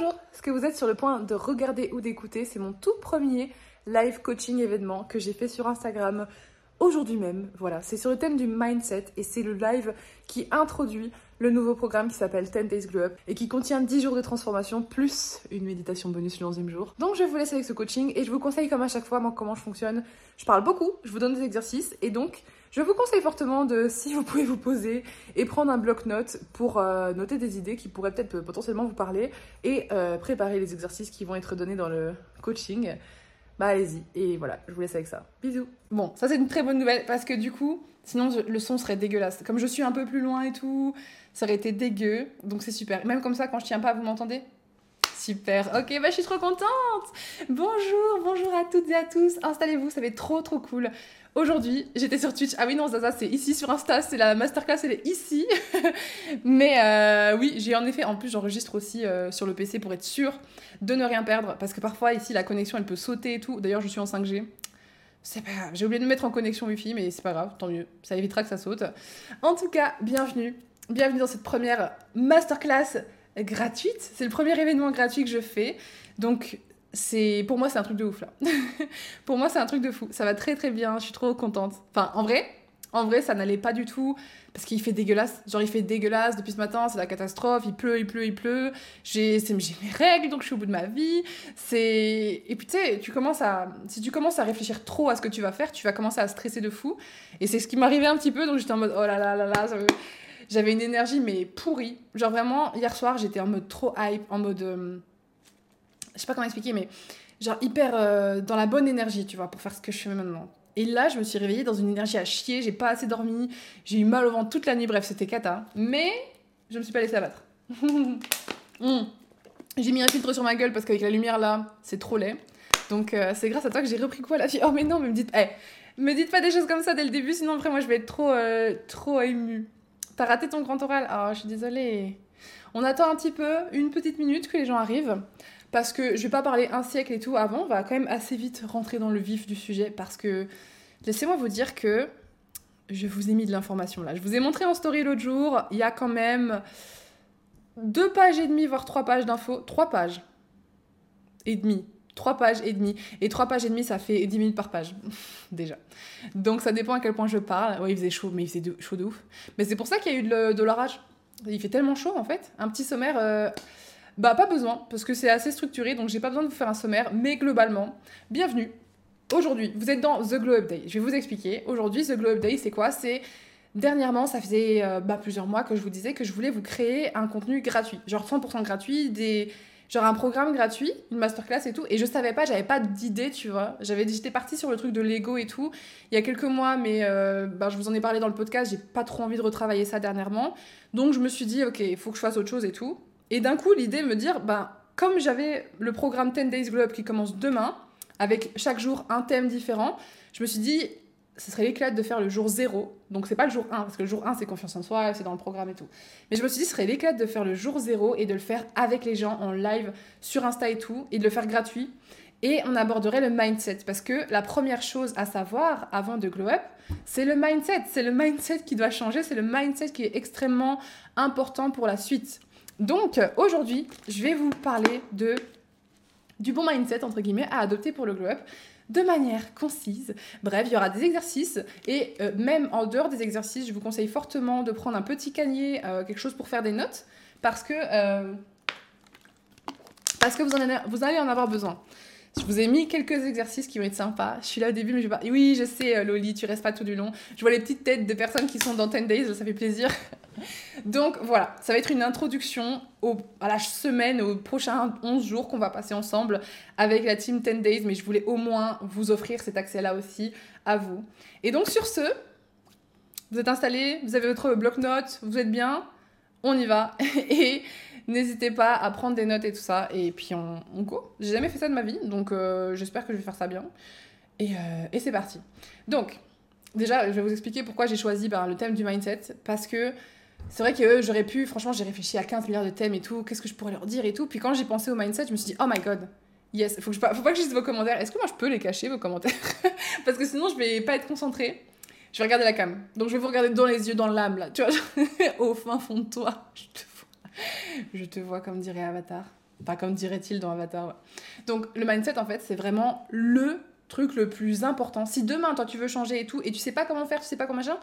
Bonjour, ce que vous êtes sur le point de regarder ou d'écouter, c'est mon tout premier live coaching événement que j'ai fait sur Instagram aujourd'hui même. Voilà, c'est sur le thème du mindset et c'est le live qui introduit le nouveau programme qui s'appelle 10 Days Glow Up et qui contient 10 jours de transformation plus une méditation bonus le 11e jour. Donc je vous laisse avec ce coaching et je vous conseille comme à chaque fois moi, comment je fonctionne. Je parle beaucoup, je vous donne des exercices et donc je vous conseille fortement de, si vous pouvez vous poser et prendre un bloc-notes pour euh, noter des idées qui pourraient peut-être potentiellement vous parler et euh, préparer les exercices qui vont être donnés dans le coaching bah allez-y. Et voilà, je vous laisse avec ça. Bisous. Bon, ça c'est une très bonne nouvelle parce que du coup, sinon le son serait dégueulasse. Comme je suis un peu plus loin et tout, ça aurait été dégueu. Donc c'est super. Même comme ça, quand je tiens pas, vous m'entendez? Super. Ok, bah je suis trop contente. Bonjour, bonjour à toutes et à tous. Installez-vous, ça va être trop trop cool. Aujourd'hui, j'étais sur Twitch. Ah oui, non, Zaza, c'est ici sur Insta. C'est la masterclass, elle est ici. Mais euh, oui, j'ai en effet, en plus, j'enregistre aussi euh, sur le PC pour être sûr de ne rien perdre. Parce que parfois, ici, la connexion, elle peut sauter et tout. D'ailleurs, je suis en 5G. C'est pas grave. J'ai oublié de me mettre en connexion Wi-Fi, mais c'est pas grave, tant mieux. Ça évitera que ça saute. En tout cas, bienvenue. Bienvenue dans cette première masterclass gratuite. C'est le premier événement gratuit que je fais. Donc, c'est pour moi c'est un truc de ouf là. pour moi c'est un truc de fou. Ça va très très bien, je suis trop contente. Enfin en vrai, en vrai ça n'allait pas du tout parce qu'il fait dégueulasse. Genre il fait dégueulasse depuis ce matin, c'est la catastrophe, il pleut, il pleut, il pleut. J'ai mes règles donc je suis au bout de ma vie. C'est et puis tu sais, tu commences à si tu commences à réfléchir trop à ce que tu vas faire, tu vas commencer à stresser de fou et c'est ce qui m'arrivait un petit peu donc j'étais en mode oh là là là là j'avais une énergie mais pourrie. Genre vraiment hier soir, j'étais en mode trop hype, en mode euh, je sais pas comment expliquer, mais genre hyper euh, dans la bonne énergie, tu vois, pour faire ce que je fais maintenant. Et là, je me suis réveillée dans une énergie à chier, j'ai pas assez dormi, j'ai eu mal au ventre toute la nuit, bref, c'était cata. Mais je me suis pas laissée abattre. Hmm. J'ai mis un filtre sur ma gueule parce qu'avec la lumière là, c'est trop laid. Donc euh, c'est grâce à toi que j'ai repris quoi la fille Oh mais non, mais me dites, hey, me dites pas des choses comme ça dès le début, sinon après moi je vais être trop, euh, trop émue. T'as raté ton grand oral Ah, oh, je suis désolée. On attend un petit peu, une petite minute que les gens arrivent parce que je vais pas parler un siècle et tout avant, on va quand même assez vite rentrer dans le vif du sujet parce que laissez-moi vous dire que je vous ai mis de l'information là. Je vous ai montré en story l'autre jour, il y a quand même deux pages et demie, voire trois pages d'infos, trois pages et demie. Trois pages et demie. Et trois pages et demie, ça fait 10 minutes par page. Déjà. Donc ça dépend à quel point je parle. Oui, il faisait chaud, mais il faisait chaud de ouf. Mais c'est pour ça qu'il y a eu de, l'orage. Il fait tellement chaud en fait. Un petit sommaire. Euh, bah pas besoin, parce que c'est assez structuré, donc j'ai pas besoin de vous faire un sommaire, mais globalement, bienvenue. Aujourd'hui, vous êtes dans The Glow Up Day. Je vais vous expliquer. Aujourd'hui, The Glow Up Day, c'est quoi? C'est dernièrement, ça faisait euh, bah, plusieurs mois que je vous disais que je voulais vous créer un contenu gratuit, genre 100% gratuit, des genre un programme gratuit, une masterclass et tout. Et je savais pas, j'avais pas d'idée, tu vois. J'avais, j'étais partie sur le truc de Lego et tout il y a quelques mois, mais euh, bah, je vous en ai parlé dans le podcast. J'ai pas trop envie de retravailler ça dernièrement, donc je me suis dit ok, il faut que je fasse autre chose et tout. Et d'un coup, l'idée me dire, ben, comme j'avais le programme 10 Days Globe qui commence demain, avec chaque jour un thème différent, je me suis dit, ce serait l'éclat de faire le jour 0. Donc c'est pas le jour 1, parce que le jour 1 c'est confiance en soi, c'est dans le programme et tout. Mais je me suis dit, ce serait l'éclat de faire le jour 0 et de le faire avec les gens en live sur Insta et tout, et de le faire gratuit. Et on aborderait le mindset, parce que la première chose à savoir avant de glow up, c'est le mindset. C'est le mindset qui doit changer, c'est le mindset qui est extrêmement important pour la suite. Donc aujourd'hui, je vais vous parler du bon mindset entre guillemets à adopter pour le glow up de manière concise. Bref, il y aura des exercices et euh, même en dehors des exercices, je vous conseille fortement de prendre un petit canier, euh, quelque chose pour faire des notes, parce que euh, vous allez en avoir besoin. Je vous ai mis quelques exercices qui vont être sympas. Je suis là au début, mais je vais pas. Oui, je sais, Loli, tu restes pas tout du long. Je vois les petites têtes de personnes qui sont dans 10 Days, ça fait plaisir. Donc voilà, ça va être une introduction à la semaine, aux prochains 11 jours qu'on va passer ensemble avec la team 10 Days, mais je voulais au moins vous offrir cet accès-là aussi à vous. Et donc sur ce, vous êtes installés, vous avez votre bloc-notes, vous êtes bien, on y va. Et n'hésitez pas à prendre des notes et tout ça. Et puis on, on go. J'ai jamais fait ça de ma vie, donc euh, j'espère que je vais faire ça bien. Et, euh, et c'est parti. Donc, déjà, je vais vous expliquer pourquoi j'ai choisi ben, le thème du mindset. Parce que c'est vrai que j'aurais pu, franchement, j'ai réfléchi à 15 milliards de thèmes et tout, qu'est-ce que je pourrais leur dire et tout. Puis quand j'ai pensé au mindset, je me suis dit, oh my god, yes, faut, que faut pas que je dise vos commentaires. Est-ce que moi je peux les cacher, vos commentaires? Parce que sinon, je vais pas être concentrée. Je vais regarder la cam. Donc je vais vous regarder dans les yeux, dans l'âme, là, tu vois, au fin fond de toi. Je te vois comme dirait Avatar. Enfin, comme dirait-il dans Avatar. Donc, le mindset, en fait, c'est vraiment le truc le plus important. Si demain, toi, tu veux changer et tout, et tu sais pas comment faire, tu sais pas comment machin,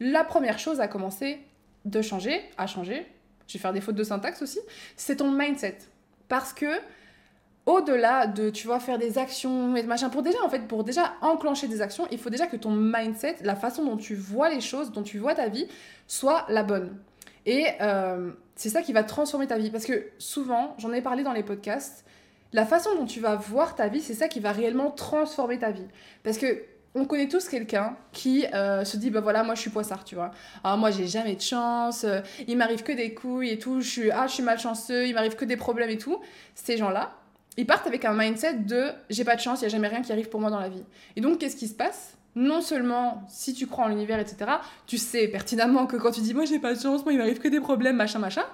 la première chose à commencer de changer, à changer, je vais faire des fautes de syntaxe aussi, c'est ton mindset. Parce que au-delà de, tu vois, faire des actions et machin, pour déjà, en fait, pour déjà enclencher des actions, il faut déjà que ton mindset, la façon dont tu vois les choses, dont tu vois ta vie, soit la bonne. Et euh, c'est ça qui va transformer ta vie. Parce que souvent, j'en ai parlé dans les podcasts, la façon dont tu vas voir ta vie, c'est ça qui va réellement transformer ta vie. Parce que on connaît tous quelqu'un qui euh, se dit bah voilà moi je suis poissard tu vois ah moi j'ai jamais de chance euh, il m'arrive que des couilles et tout je suis ah je suis malchanceux il m'arrive que des problèmes et tout ces gens là ils partent avec un mindset de j'ai pas de chance il y a jamais rien qui arrive pour moi dans la vie et donc qu'est-ce qui se passe? Non seulement si tu crois en l'univers etc tu sais pertinemment que quand tu dis moi j'ai pas de chance moi il m'arrive que des problèmes machin machin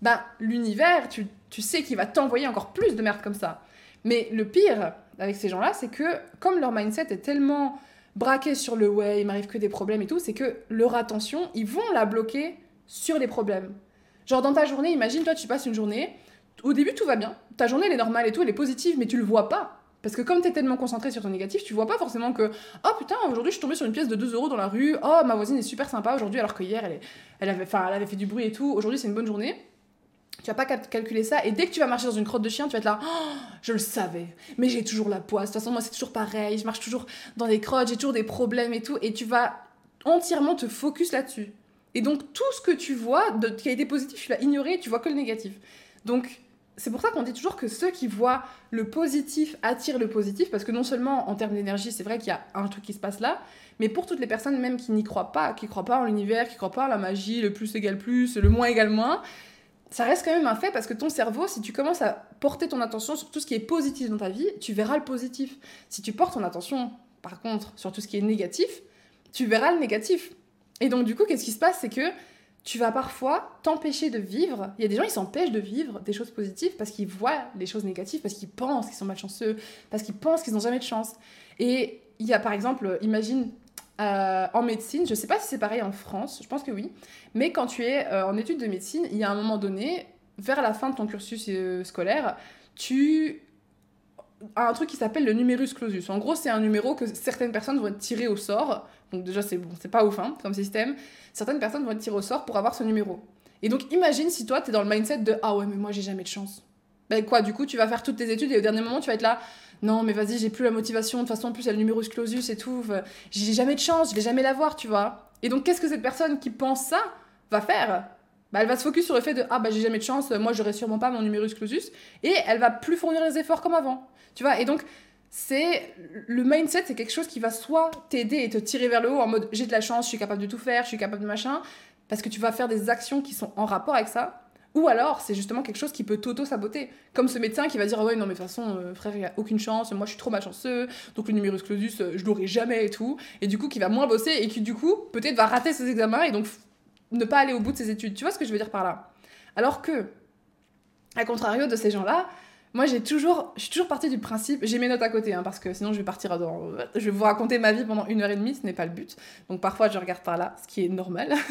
bah l'univers tu, tu sais qu'il va t'envoyer encore plus de merde comme ça mais le pire avec ces gens-là, c'est que comme leur mindset est tellement braqué sur le ouais, il m'arrive que des problèmes et tout, c'est que leur attention, ils vont la bloquer sur les problèmes. Genre dans ta journée, imagine toi tu passes une journée, au début tout va bien, ta journée elle est normale et tout, elle est positive, mais tu le vois pas. Parce que comme tu es tellement concentré sur ton négatif, tu vois pas forcément que oh putain, aujourd'hui je suis tombée sur une pièce de 2 euros dans la rue, oh ma voisine est super sympa aujourd'hui alors que hier elle, elle, avait, elle avait fait du bruit et tout, aujourd'hui c'est une bonne journée. Tu vas pas calculer ça. Et dès que tu vas marcher dans une crotte de chien, tu vas être là, oh, je le savais. Mais j'ai toujours la poisse. De toute façon, moi, c'est toujours pareil. Je marche toujours dans des crottes, j'ai toujours des problèmes et tout. Et tu vas entièrement te focus là-dessus. Et donc, tout ce que tu vois de, qui a été positif, tu l'as ignoré tu vois que le négatif. Donc, c'est pour ça qu'on dit toujours que ceux qui voient le positif attirent le positif, parce que non seulement en termes d'énergie, c'est vrai qu'il y a un truc qui se passe là, mais pour toutes les personnes même qui n'y croient pas, qui croient pas en l'univers, qui croient pas à la magie, le plus égale plus, le moins égale moins, ça reste quand même un fait parce que ton cerveau, si tu commences à porter ton attention sur tout ce qui est positif dans ta vie, tu verras le positif. Si tu portes ton attention, par contre, sur tout ce qui est négatif, tu verras le négatif. Et donc, du coup, qu'est-ce qui se passe? C'est que tu vas parfois t'empêcher de vivre. Il y a des gens, qui s'empêchent de vivre des choses positives parce qu'ils voient les choses négatives, parce qu'ils pensent qu'ils sont malchanceux, parce qu'ils pensent qu'ils n'ont jamais de chance. Et il y a par exemple, imagine, euh, en médecine, je ne sais pas si c'est pareil en France, je pense que oui, mais quand tu es euh, en études de médecine, il y a un moment donné, vers la fin de ton cursus euh, scolaire, tu as un truc qui s'appelle le numerus clausus. En gros, c'est un numéro que certaines personnes vont tirer au sort. Donc déjà, c'est bon, c'est pas ouf hein, comme système. Certaines personnes vont être tirées au sort pour avoir ce numéro. Et donc, imagine si toi, tu es dans le mindset de Ah ouais, mais moi, j'ai jamais de chance. Ben quoi, du coup, tu vas faire toutes tes études et au dernier moment, tu vas être là non mais vas-y j'ai plus la motivation. De toute façon plus il y a le numerus clausus et tout. J'ai jamais de chance je vais jamais l'avoir tu vois et donc qu'est-ce que cette personne qui pense ça va faire? Bah, elle va se focus sur le fait de ah bah j'ai jamais de chance. Moi j'aurai sûrement pas mon numerus clausus et elle va plus fournir les efforts comme avant. Tu vois et donc c'est le mindset c'est quelque chose qui va soit t'aider et te tirer vers le haut en mode j'ai de la chance je suis capable de tout faire je suis capable de machin parce que tu vas faire des actions qui sont en rapport avec ça ou alors, c'est justement quelque chose qui peut t'auto-saboter. Comme ce médecin qui va dire ah Ouais, non, mais de toute façon, euh, frère, il a aucune chance, moi je suis trop malchanceux, donc le numerus clausus, euh, je l'aurai jamais et tout. Et du coup, qui va moins bosser et qui, du coup, peut-être va rater ses examens et donc ne pas aller au bout de ses études. Tu vois ce que je veux dire par là? Alors que, à contrario de ces gens-là, moi j'ai toujours, je suis toujours partie du principe, j'ai mes notes à côté, hein, parce que sinon je vais partir dans, je vais vous raconter ma vie pendant une heure et demie, ce n'est pas le but. Donc parfois je regarde par là, ce qui est normal.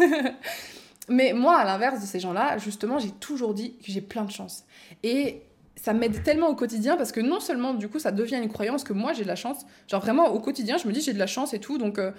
Mais moi, à l'inverse de ces gens-là, justement, j'ai toujours dit que j'ai plein de chance. Et ça m'aide tellement au quotidien parce que non seulement, du coup, ça devient une croyance que moi, j'ai de la chance. Genre, vraiment, au quotidien, je me dis, j'ai de la chance et tout. Donc, euh,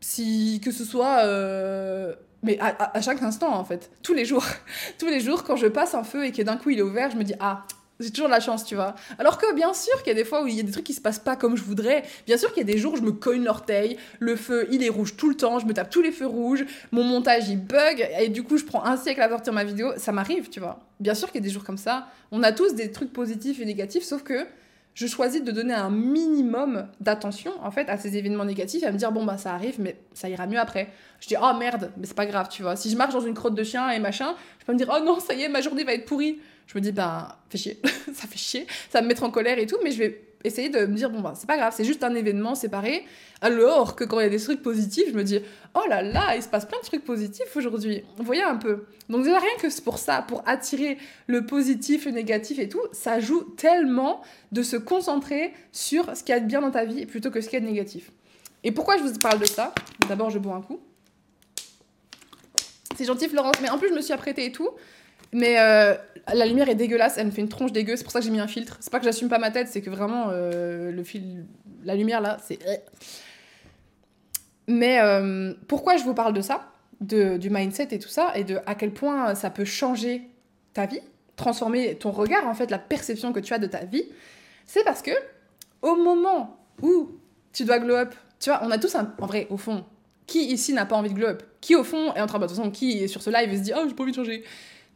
si que ce soit. Euh, mais à, chaque instant, en fait. Tous les jours. Tous les jours, quand je passe un feu et que d'un coup, il est ouvert, je me dis, ah, j'ai toujours de la chance, tu vois. Alors que bien sûr qu'il y a des fois où il y a des trucs qui se passent pas comme je voudrais. Bien sûr qu'il y a des jours où je me cogne l'orteil, le feu il est rouge tout le temps, je me tape tous les feux rouges, mon montage il bug et du coup je prends un siècle à sortir ma vidéo. Ça m'arrive, tu vois. Bien sûr qu'il y a des jours comme ça. On a tous des trucs positifs et négatifs, sauf que je choisis de donner un minimum d'attention en fait à ces événements négatifs et à me dire bon bah ça arrive mais ça ira mieux après. Je dis oh merde mais c'est pas grave tu vois. Si je marche dans une crotte de chien et machin, je peux me dire oh non ça y est ma journée va être pourrie je me dis, ben, fait chier, ça fait chier, ça me mettre en colère et tout, mais je vais essayer de me dire, bon, ben, c'est pas grave, c'est juste un événement séparé. Alors que quand il y a des trucs positifs, je me dis, oh là là, il se passe plein de trucs positifs aujourd'hui. Vous voyez un peu. Donc, déjà, rien que pour ça, pour attirer le positif, le négatif et tout, ça joue tellement de se concentrer sur ce qu'il y a de bien dans ta vie plutôt que ce qu'il y a de négatif. Et pourquoi je vous parle de ça? D'abord, je bois un coup. C'est gentil, Florence, mais en plus, je me suis apprêtée et tout. Mais euh, la lumière est dégueulasse, elle me fait une tronche dégueu, c'est pour ça que j'ai mis un filtre. C'est pas que j'assume pas ma tête, c'est que vraiment, euh, le fil... la lumière là, c'est. Mais euh, pourquoi je vous parle de ça? De, Du mindset et tout ça, et de à quel point ça peut changer ta vie, transformer ton regard, en fait, la perception que tu as de ta vie, c'est parce que au moment où tu dois glow up, tu vois, on a tous un. En vrai, au fond, qui ici n'a pas envie de glow up? Qui au fond est en train de. De toute façon, qui sur ce live se dit Oh, j'ai pas envie de changer?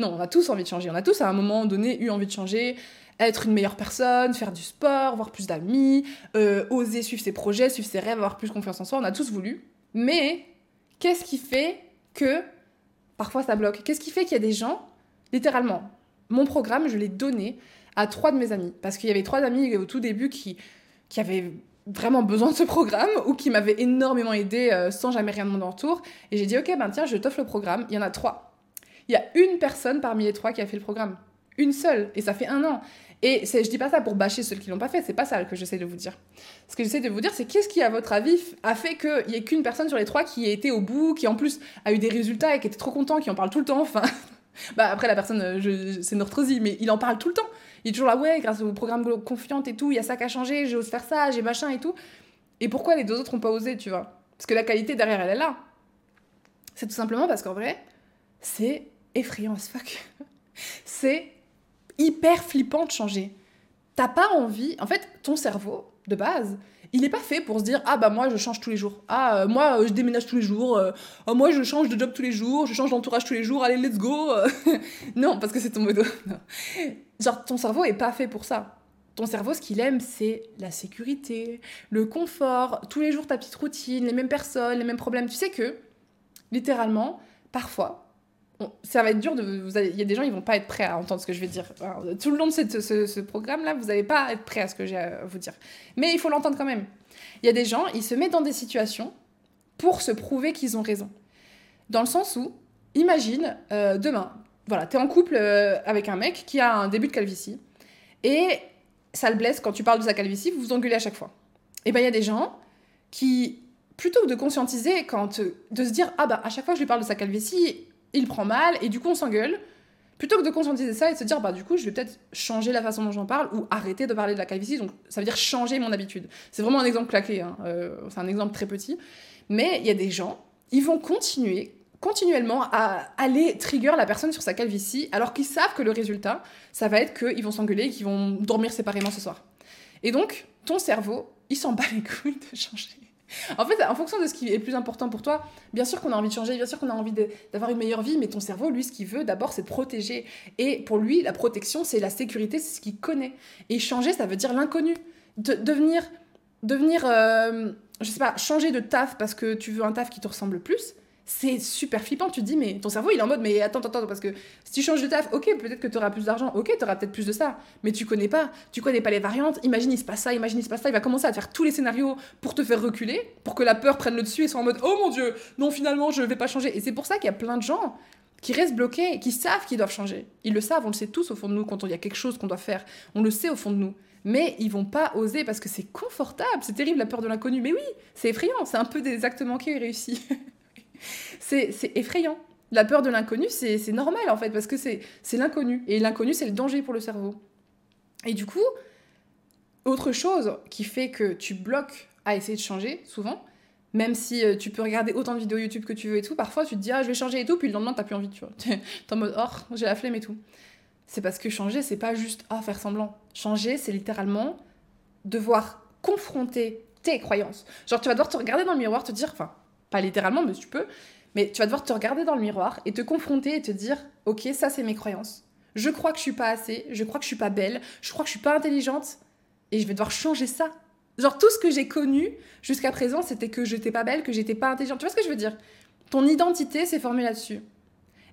Non, on a tous envie de changer. On a tous à un moment donné eu envie de changer, être une meilleure personne, faire du sport, avoir plus d'amis, euh, oser suivre ses projets, suivre ses rêves, avoir plus confiance en soi. On a tous voulu. Mais qu'est-ce qui fait que parfois ça bloque? Qu'est-ce qui fait qu'il y a des gens, littéralement, mon programme, je l'ai donné à trois de mes amis. Parce qu'il y avait trois amis au tout début qui, qui avaient vraiment besoin de ce programme ou qui m'avaient énormément aidé euh, sans jamais rien demander en retour. Et j'ai dit, ok, ben tiens, je t'offre le programme. Il y en a trois. Il y a une personne parmi les trois qui a fait le programme. Une seule. Et ça fait un an. Et je dis pas ça pour bâcher ceux qui l'ont pas fait, c'est pas ça que j'essaie de vous dire. Ce que j'essaie de vous dire, c'est qu'est-ce qui, à votre avis, a fait qu'il y ait qu'une personne sur les trois qui ait été au bout, qui en plus a eu des résultats et qui était trop content, qui en parle tout le temps. Enfin, bah après la personne, euh, c'est Nortrosi, mais il en parle tout le temps. Il est toujours là, ouais, grâce au programme Confiante et tout, il y a ça qui a changé, j'ose faire ça, j'ai machin et tout. Et pourquoi les deux autres ont pas osé, tu vois? Parce que la qualité derrière, elle est là. C'est tout simplement parce qu'en vrai, c'est effrayant as fuck. c'est hyper flippant de changer. T'as pas envie, en fait, ton cerveau, de base, il n'est pas fait pour se dire ah bah moi je change tous les jours. Ah euh, moi euh, je déménage tous les jours euh, oh, moi je change de job tous les jours je change d'entourage tous les jours allez let's go. Non parce que c'est ton modo. Genre ton cerveau est pas fait pour ça. Ton cerveau ce qu'il aime c'est la sécurité le confort. Tous les jours ta petite routine les mêmes personnes les mêmes problèmes. Tu sais que littéralement parfois ça va être dur il y a des gens ils vont pas être prêts à entendre ce que je vais dire. Tout le long de ce, programme là vous n'allez pas être prêts à ce que j'ai à vous dire. Mais il faut l'entendre quand même. Il y a des gens ils se mettent dans des situations pour se prouver qu'ils ont raison. Dans le sens où imagine euh, demain voilà tu es en couple euh, avec un mec qui a un début de calvitie et ça le blesse quand tu parles de sa calvitie vous vous engueulez à chaque fois. Et ben il y a des gens qui plutôt que de conscientiser de se dire ah bah à chaque fois que je lui parle de sa calvitie il prend mal, et du coup on s'engueule. Plutôt que de conscientiser ça et de se dire, bah du coup, je vais peut-être changer la façon dont j'en parle ou arrêter de parler de la calvitie. Donc, ça veut dire changer mon habitude. C'est vraiment un exemple claqué, hein. Euh, c'est un exemple très petit. Mais il y a des gens, ils vont continuer continuellement à aller trigger la personne sur sa calvitie alors qu'ils savent que le résultat, ça va être qu'ils vont s'engueuler et qu'ils vont dormir séparément ce soir. Et donc, ton cerveau, il s'en bat les couilles de changer. En fait, en fonction de ce qui est plus important pour toi, bien sûr qu'on a envie de changer, bien sûr qu'on a envie d'avoir une meilleure vie, mais ton cerveau, lui, ce qu'il veut d'abord, c'est protéger. Et pour lui, la protection, c'est la sécurité, c'est ce qu'il connaît. Et changer, ça veut dire l'inconnu. De, devenir, devenir euh, je sais pas, changer de taf parce que tu veux un taf qui te ressemble plus, c'est super flippant. Tu te dis, mais ton cerveau, il est en mode, mais attends, attends, parce que si tu changes de taf, ok, peut-être que tu auras plus d'argent, ok, tu auras peut-être plus de ça, mais tu connais pas, tu connais pas les variantes. Imagine, il se passe ça, imagine, il se passe ça. Il va commencer à faire tous les scénarios pour te faire reculer, pour que la peur prenne le dessus et soit en mode, oh mon dieu, non, finalement, je vais pas changer. Et c'est pour ça qu'il y a plein de gens qui restent bloqués, qui savent qu'ils doivent changer. Ils le savent, on le sait tous au fond de nous quand il y a quelque chose qu'on doit faire. On le sait au fond de nous. Mais ils vont pas oser parce que c'est confortable, c'est terrible la peur de l'inconnu. Mais oui, c'est effrayant, c'est un peu des actes manqués réussis. c'est effrayant. La peur de l'inconnu, c'est normal en fait, parce que c'est l'inconnu. Et l'inconnu, c'est le danger pour le cerveau. Et du coup, autre chose qui fait que tu bloques à essayer de changer, souvent, même si euh, tu peux regarder autant de vidéos YouTube que tu veux et tout, parfois tu te dis ah je vais changer et tout, puis le lendemain t'as plus envie, tu vois. T'es en mode oh j'ai la flemme et tout. C'est parce que changer c'est pas juste ah faire semblant. Changer c'est littéralement devoir confronter tes croyances. Genre tu vas devoir te regarder dans le miroir, te dire, enfin pas littéralement, mais tu peux. Mais tu vas devoir te regarder dans le miroir et te confronter et te dire Ok, ça, c'est mes croyances. Je crois que je suis pas assez, je crois que je suis pas belle, je crois que je suis pas intelligente et je vais devoir changer ça. Genre, tout ce que j'ai connu jusqu'à présent, c'était que j'étais pas belle, que j'étais pas intelligente. Tu vois ce que je veux dire? Ton identité s'est formée là-dessus.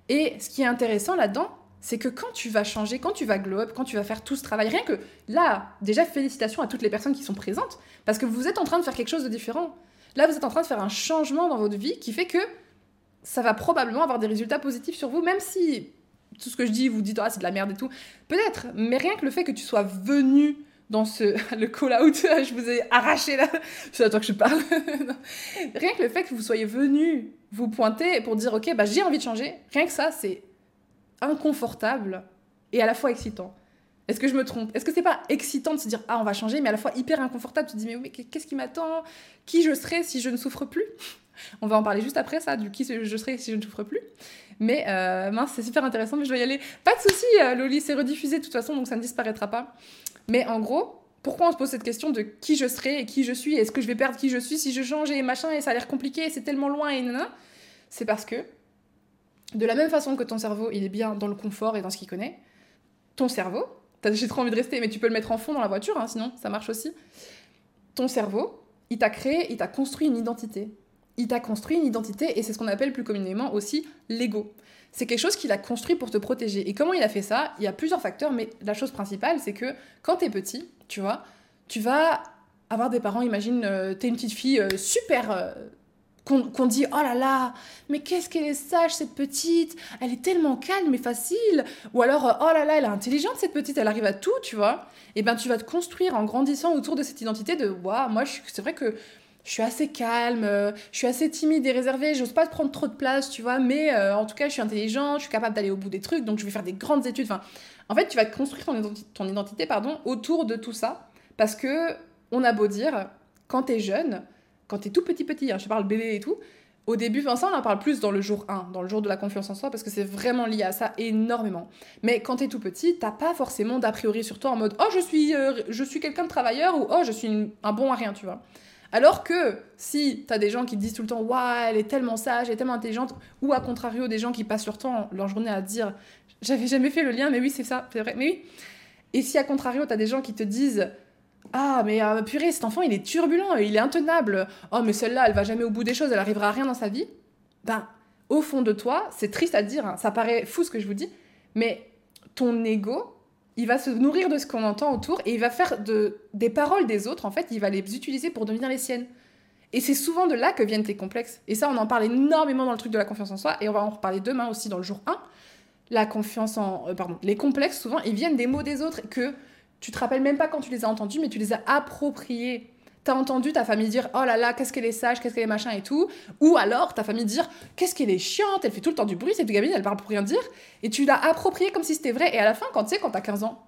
Et ce qui est intéressant là-dedans, c'est que quand tu vas changer, quand tu vas glow up, quand tu vas faire tout ce travail, rien que là, déjà félicitations à toutes les personnes qui sont présentes, parce que vous êtes en train de faire quelque chose de différent. Là, vous êtes en train de faire un changement dans votre vie qui fait que ça va probablement avoir des résultats positifs sur vous, même si tout ce que je dis, vous dites, ah, c'est de la merde et tout. Peut-être, mais rien que le fait que tu sois venu dans ce le call out, je vous ai arraché là, c'est à toi que je parle. rien que le fait que vous soyez venu vous pointer pour dire ok bah j'ai envie de changer, rien que ça c'est inconfortable et à la fois excitant. Est-ce que je me trompe? Est-ce que c'est pas excitant de se dire ah on va changer, mais à la fois hyper inconfortable Tu te dis mais oui, qu'est-ce qui m'attend? Qui je serai si je ne souffre plus? On va en parler juste après ça, du qui je serai si je ne souffre plus. Mais euh, mince, c'est super intéressant, mais je dois y aller. Pas de souci, euh, Loli, c'est rediffusé de toute façon, donc ça ne disparaîtra pas. Mais en gros, pourquoi on se pose cette question de qui je serai et qui je suis? Est-ce que je vais perdre qui je suis si je change et machin et ça a l'air compliqué, c'est tellement loin et non C'est parce que de la même façon que ton cerveau, il est bien dans le confort et dans ce qu'il connaît, ton cerveau, j'ai trop envie de rester, mais tu peux le mettre en fond dans la voiture, hein, sinon ça marche aussi. Ton cerveau, il t'a créé, il t'a construit une identité. Il t'a construit une identité et c'est ce qu'on appelle plus communément aussi l'ego. C'est quelque chose qu'il a construit pour te protéger. Et comment il a fait ça? Il y a plusieurs facteurs, mais la chose principale, c'est que quand t'es petit, tu vois, tu vas avoir des parents, imagine, euh, t'es une petite fille euh, super euh, qu'on dit oh là là, mais qu'est-ce qu'elle est sage cette petite, elle est tellement calme et facile, ou alors oh là là, elle est intelligente cette petite, elle arrive à tout, tu vois. Et eh ben tu vas te construire en grandissant autour de cette identité de waouh, moi c'est vrai que je suis assez calme, je suis assez timide et réservée, j'ose pas prendre trop de place, tu vois, mais euh, en tout cas je suis intelligente, je suis capable d'aller au bout des trucs, donc je vais faire des grandes études. Enfin, en fait, tu vas te construire ton identité pardon, autour de tout ça, parce que on a beau dire, quand t'es jeune, quand t'es tout petit petit, hein, je parle bébé et tout, au début, ça on en parle plus dans le jour 1, dans le jour de la confiance en soi, parce que c'est vraiment lié à ça énormément. Mais quand t'es tout petit, t'as pas forcément d'a priori sur toi en mode oh je suis, euh, je suis quelqu'un de travailleur ou oh je suis un bon à rien, tu vois. Alors que si t'as des gens qui te disent tout le temps waouh elle est tellement sage, elle est tellement intelligente, ou à contrario des gens qui passent leur temps, leur journée à dire j'avais jamais fait le lien, mais oui c'est ça, c'est vrai, mais oui. Et si à contrario t'as des gens qui te disent ah, mais euh, purée, cet enfant, il est turbulent, il est intenable. Oh, mais celle-là, elle va jamais au bout des choses, elle arrivera à rien dans sa vie. Ben, au fond de toi, c'est triste à dire, hein, ça paraît fou ce que je vous dis, mais ton ego, il va se nourrir de ce qu'on entend autour et il va faire de, des paroles des autres, en fait, il va les utiliser pour devenir les siennes. Et c'est souvent de là que viennent tes complexes. Et ça, on en parle énormément dans le truc de la confiance en soi, et on va en reparler demain aussi dans le jour 1. La confiance en. Euh, pardon, les complexes, souvent, ils viennent des mots des autres que tu te rappelles même pas quand tu les as entendus, mais tu les as appropriés. T'as entendu ta famille dire oh là là, qu'est-ce qu'elle est sage, qu'est-ce qu'elle est machin et tout. Ou alors ta famille dire qu'est-ce qu'elle est chiante, elle fait tout le temps du bruit, cette gamine, elle parle pour rien dire. Et tu l'as approprié comme si c'était vrai. Et à la fin, quand tu sais, quand t'as 15 ans,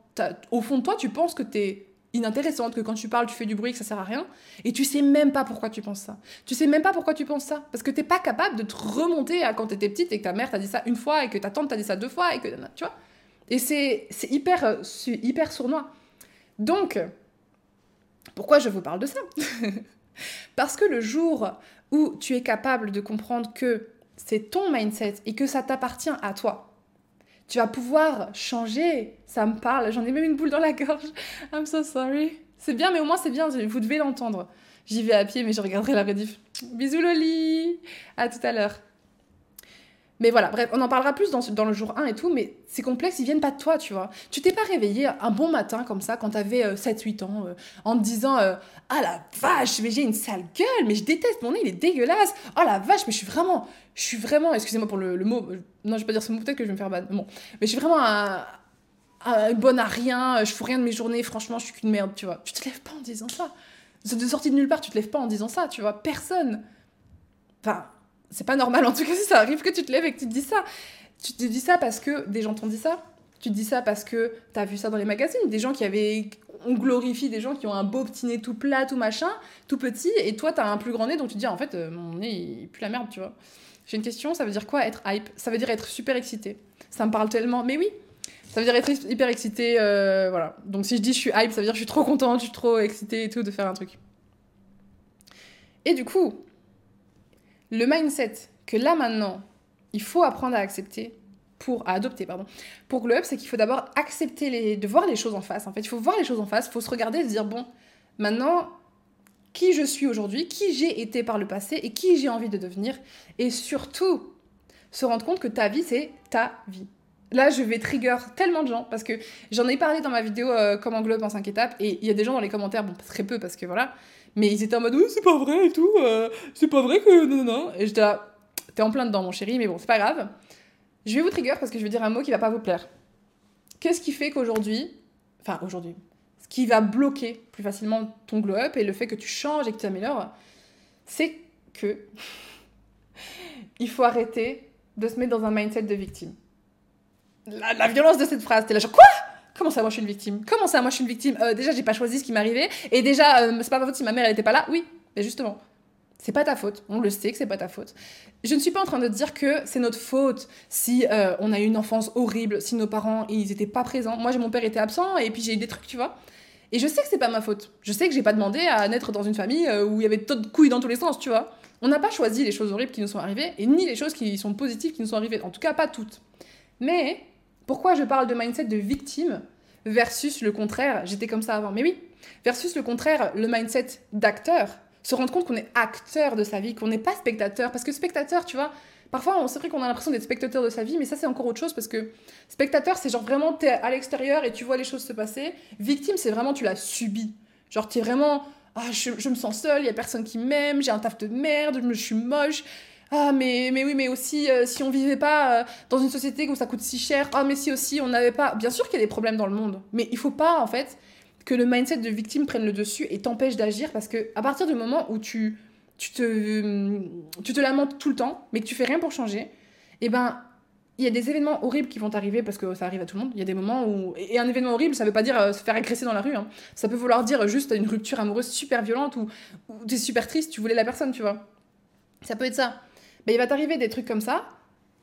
au fond de toi, tu penses que t'es inintéressante, que quand tu parles, tu fais du bruit, que ça sert à rien. Et tu sais même pas pourquoi tu penses ça. Tu sais même pas pourquoi tu penses ça. Parce que t'es pas capable de te remonter à quand t'étais petite et que ta mère t'a dit ça une fois et que ta tante t'a dit ça deux fois et que. Tu vois Et c'est hyper, euh, hyper sournois. Donc, pourquoi je vous parle de ça? Parce que le jour où tu es capable de comprendre que c'est ton mindset et que ça t'appartient à toi, tu vas pouvoir changer. Ça me parle, j'en ai même une boule dans la gorge. I'm so sorry. C'est bien, mais au moins c'est bien, vous devez l'entendre. J'y vais à pied, mais je regarderai la rediff. Bisous Loli À tout à l'heure. Mais voilà, bref, on en parlera plus dans, dans le jour 1 et tout, mais ces complexes, ils viennent pas de toi, tu vois. Tu t'es pas réveillé un bon matin comme ça, quand t'avais avais 7-8 ans, euh, en te disant euh, Ah la vache, mais j'ai une sale gueule, mais je déteste mon nez, il est dégueulasse. Oh la vache, mais je suis vraiment, je suis vraiment, excusez-moi pour le, mot, euh, non, je vais pas dire ce mot, peut-être que je vais me faire bad, bon. Mais je suis vraiment un, bonne à rien, je fous rien de mes journées, franchement, je suis qu'une merde, tu vois. Tu te lèves pas en disant ça. De sortie de nulle part, tu te lèves pas en disant ça, tu vois. Personne. Enfin, c'est pas normal en tout cas si ça arrive que tu te lèves et que tu te dis ça. Tu te dis ça parce que des gens t'ont dit ça. Tu te dis ça parce que t'as vu ça dans les magazines. Des gens qui avaient. On glorifie des gens qui ont un beau petit nez tout plat, tout machin, tout petit, et toi t'as un plus grand nez donc tu te dis en fait euh, mon nez il pue la merde, tu vois. J'ai une question, ça veut dire quoi être hype? Ça veut dire être super excité. Ça me parle tellement. Mais oui, ça veut dire être hyper excité, euh, voilà. Donc si je dis je suis hype, ça veut dire je suis trop contente, je suis trop excitée et tout de faire un truc. Et du coup, le mindset que là maintenant, il faut apprendre à accepter, pour à adopter, pardon, pour Glow Up, c'est qu'il faut d'abord accepter les, de voir les choses en face. En fait, il faut voir les choses en face, il faut se regarder et se dire bon, maintenant, qui je suis aujourd'hui, qui j'ai été par le passé et qui j'ai envie de devenir, et surtout se rendre compte que ta vie c'est ta vie. Là, je vais trigger tellement de gens parce que j'en ai parlé dans ma vidéo euh, Comment Glow Up en 5 étapes et il y a des gens dans les commentaires, bon, très peu parce que voilà, mais ils étaient en mode, oui, c'est pas vrai et tout, euh, c'est pas vrai que. Non, non, Et j'étais là, t'es en plein dedans, mon chéri, mais bon, c'est pas grave. Je vais vous trigger parce que je vais dire un mot qui va pas vous plaire. Qu'est-ce qui fait qu'aujourd'hui, enfin aujourd'hui, ce qui va bloquer plus facilement ton glow up et le fait que tu changes et que tu t'améliores, c'est que il faut arrêter de se mettre dans un mindset de victime. la, violence de cette phrase. T'es là genre quoi? Comment ça, moi je suis une victime? Comment ça, moi je suis une victime? Euh, Déjà, j'ai pas choisi ce qui m'arrivait. Et déjà, euh, c'est pas ma faute si ma mère elle était pas là. Oui, mais justement, c'est pas ta faute. On le sait que c'est pas ta faute. Je ne suis pas en train de dire que c'est notre faute si euh, on a eu une enfance horrible, si nos parents ils étaient pas présents. Moi, mon père était absent et puis j'ai eu des trucs, tu vois. Et je sais que c'est pas ma faute. Je sais que j'ai pas demandé à naître dans une famille où il y avait tant de couilles dans tous les sens, tu vois. On n'a pas choisi les choses horribles qui nous sont arrivées et ni les choses qui sont positives qui nous sont arrivées. En tout cas, pas toutes. Mais pourquoi je parle de mindset de victime versus le contraire? J'étais comme ça avant. Mais oui, versus le contraire, le mindset d'acteur. Se rendre compte qu'on est acteur de sa vie, qu'on n'est pas spectateur. Parce que spectateur, tu vois, parfois, c'est vrai qu'on a l'impression d'être spectateur de sa vie, mais ça, c'est encore autre chose parce que spectateur, c'est genre vraiment, t'es à l'extérieur et tu vois les choses se passer. Victime, c'est vraiment, tu l'as subi. Genre, t'es vraiment, ah, je, me sens seule, il y a personne qui m'aime, j'ai un taf de merde, je suis moche. Ah, mais, mais oui, mais aussi, euh, si on vivait pas euh, dans une société où ça coûte si cher, ah, mais si aussi on n'avait pas. Bien sûr qu'il y a des problèmes dans le monde, mais il faut pas, en fait, que le mindset de victime prenne le dessus et t'empêche d'agir parce que à partir du moment où tu, tu, te, tu te lamentes tout le temps, mais que tu fais rien pour changer, et eh ben, il y a des événements horribles qui vont arriver parce que ça arrive à tout le monde. Il y a des moments où. Et un événement horrible, ça veut pas dire euh, se faire agresser dans la rue. Hein. Ça peut vouloir dire juste une rupture amoureuse super violente ou, ou t'es super triste, tu voulais la personne, tu vois. Ça peut être ça. Mais il va t'arriver des trucs comme ça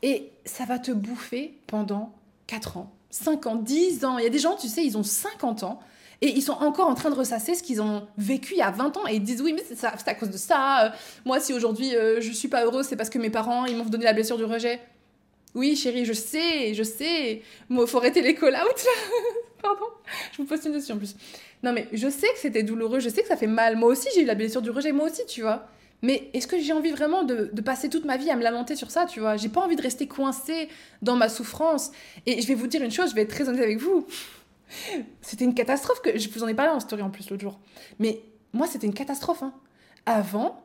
et ça va te bouffer pendant 4 ans, 5 ans, 10 ans. Il y a des gens, tu sais, ils ont 50 ans et ils sont encore en train de ressasser ce qu'ils ont vécu il y a 20 ans et ils disent oui mais c'est à cause de ça. Euh, moi si aujourd'hui euh, je suis pas heureuse c'est parce que mes parents ils m'ont donné la blessure du rejet. Oui chérie je sais, je sais. Moi faut arrêter les call out. Pardon, je vous pose une question en plus. Non mais je sais que c'était douloureux, je sais que ça fait mal. Moi aussi j'ai eu la blessure du rejet, moi aussi tu vois. Mais est-ce que j'ai envie vraiment de, passer toute ma vie à me lamenter sur ça, tu vois? J'ai pas envie de rester coincée dans ma souffrance. Et je vais vous dire une chose, je vais être très honnête avec vous. C'était une catastrophe que je vous en ai parlé en story en plus l'autre jour. Mais moi, c'était une catastrophe. Hein. Avant,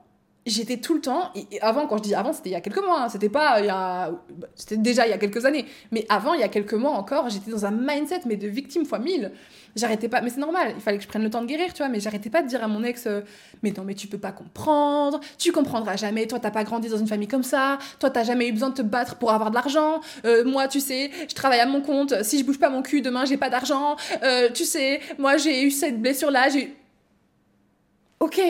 j'étais tout le temps. Avant, quand je dis avant, c'était il y a quelques mois. Hein. c'était pas il y a. C'était déjà il y a quelques années. Mais avant, il y a quelques mois encore, j'étais dans un mindset mais de victime fois mille j'arrêtais pas, mais c'est normal, il fallait que je prenne le temps de guérir, tu vois, mais j'arrêtais pas de dire à mon ex, euh, mais non, mais tu peux pas comprendre, tu comprendras jamais, toi t'as pas grandi dans une famille comme ça, toi t'as jamais eu besoin de te battre pour avoir de l'argent, euh, moi tu sais, je travaille à mon compte, si je bouge pas mon cul, demain j'ai pas d'argent, euh, tu sais, moi j'ai eu cette blessure là, j'ai. Ok,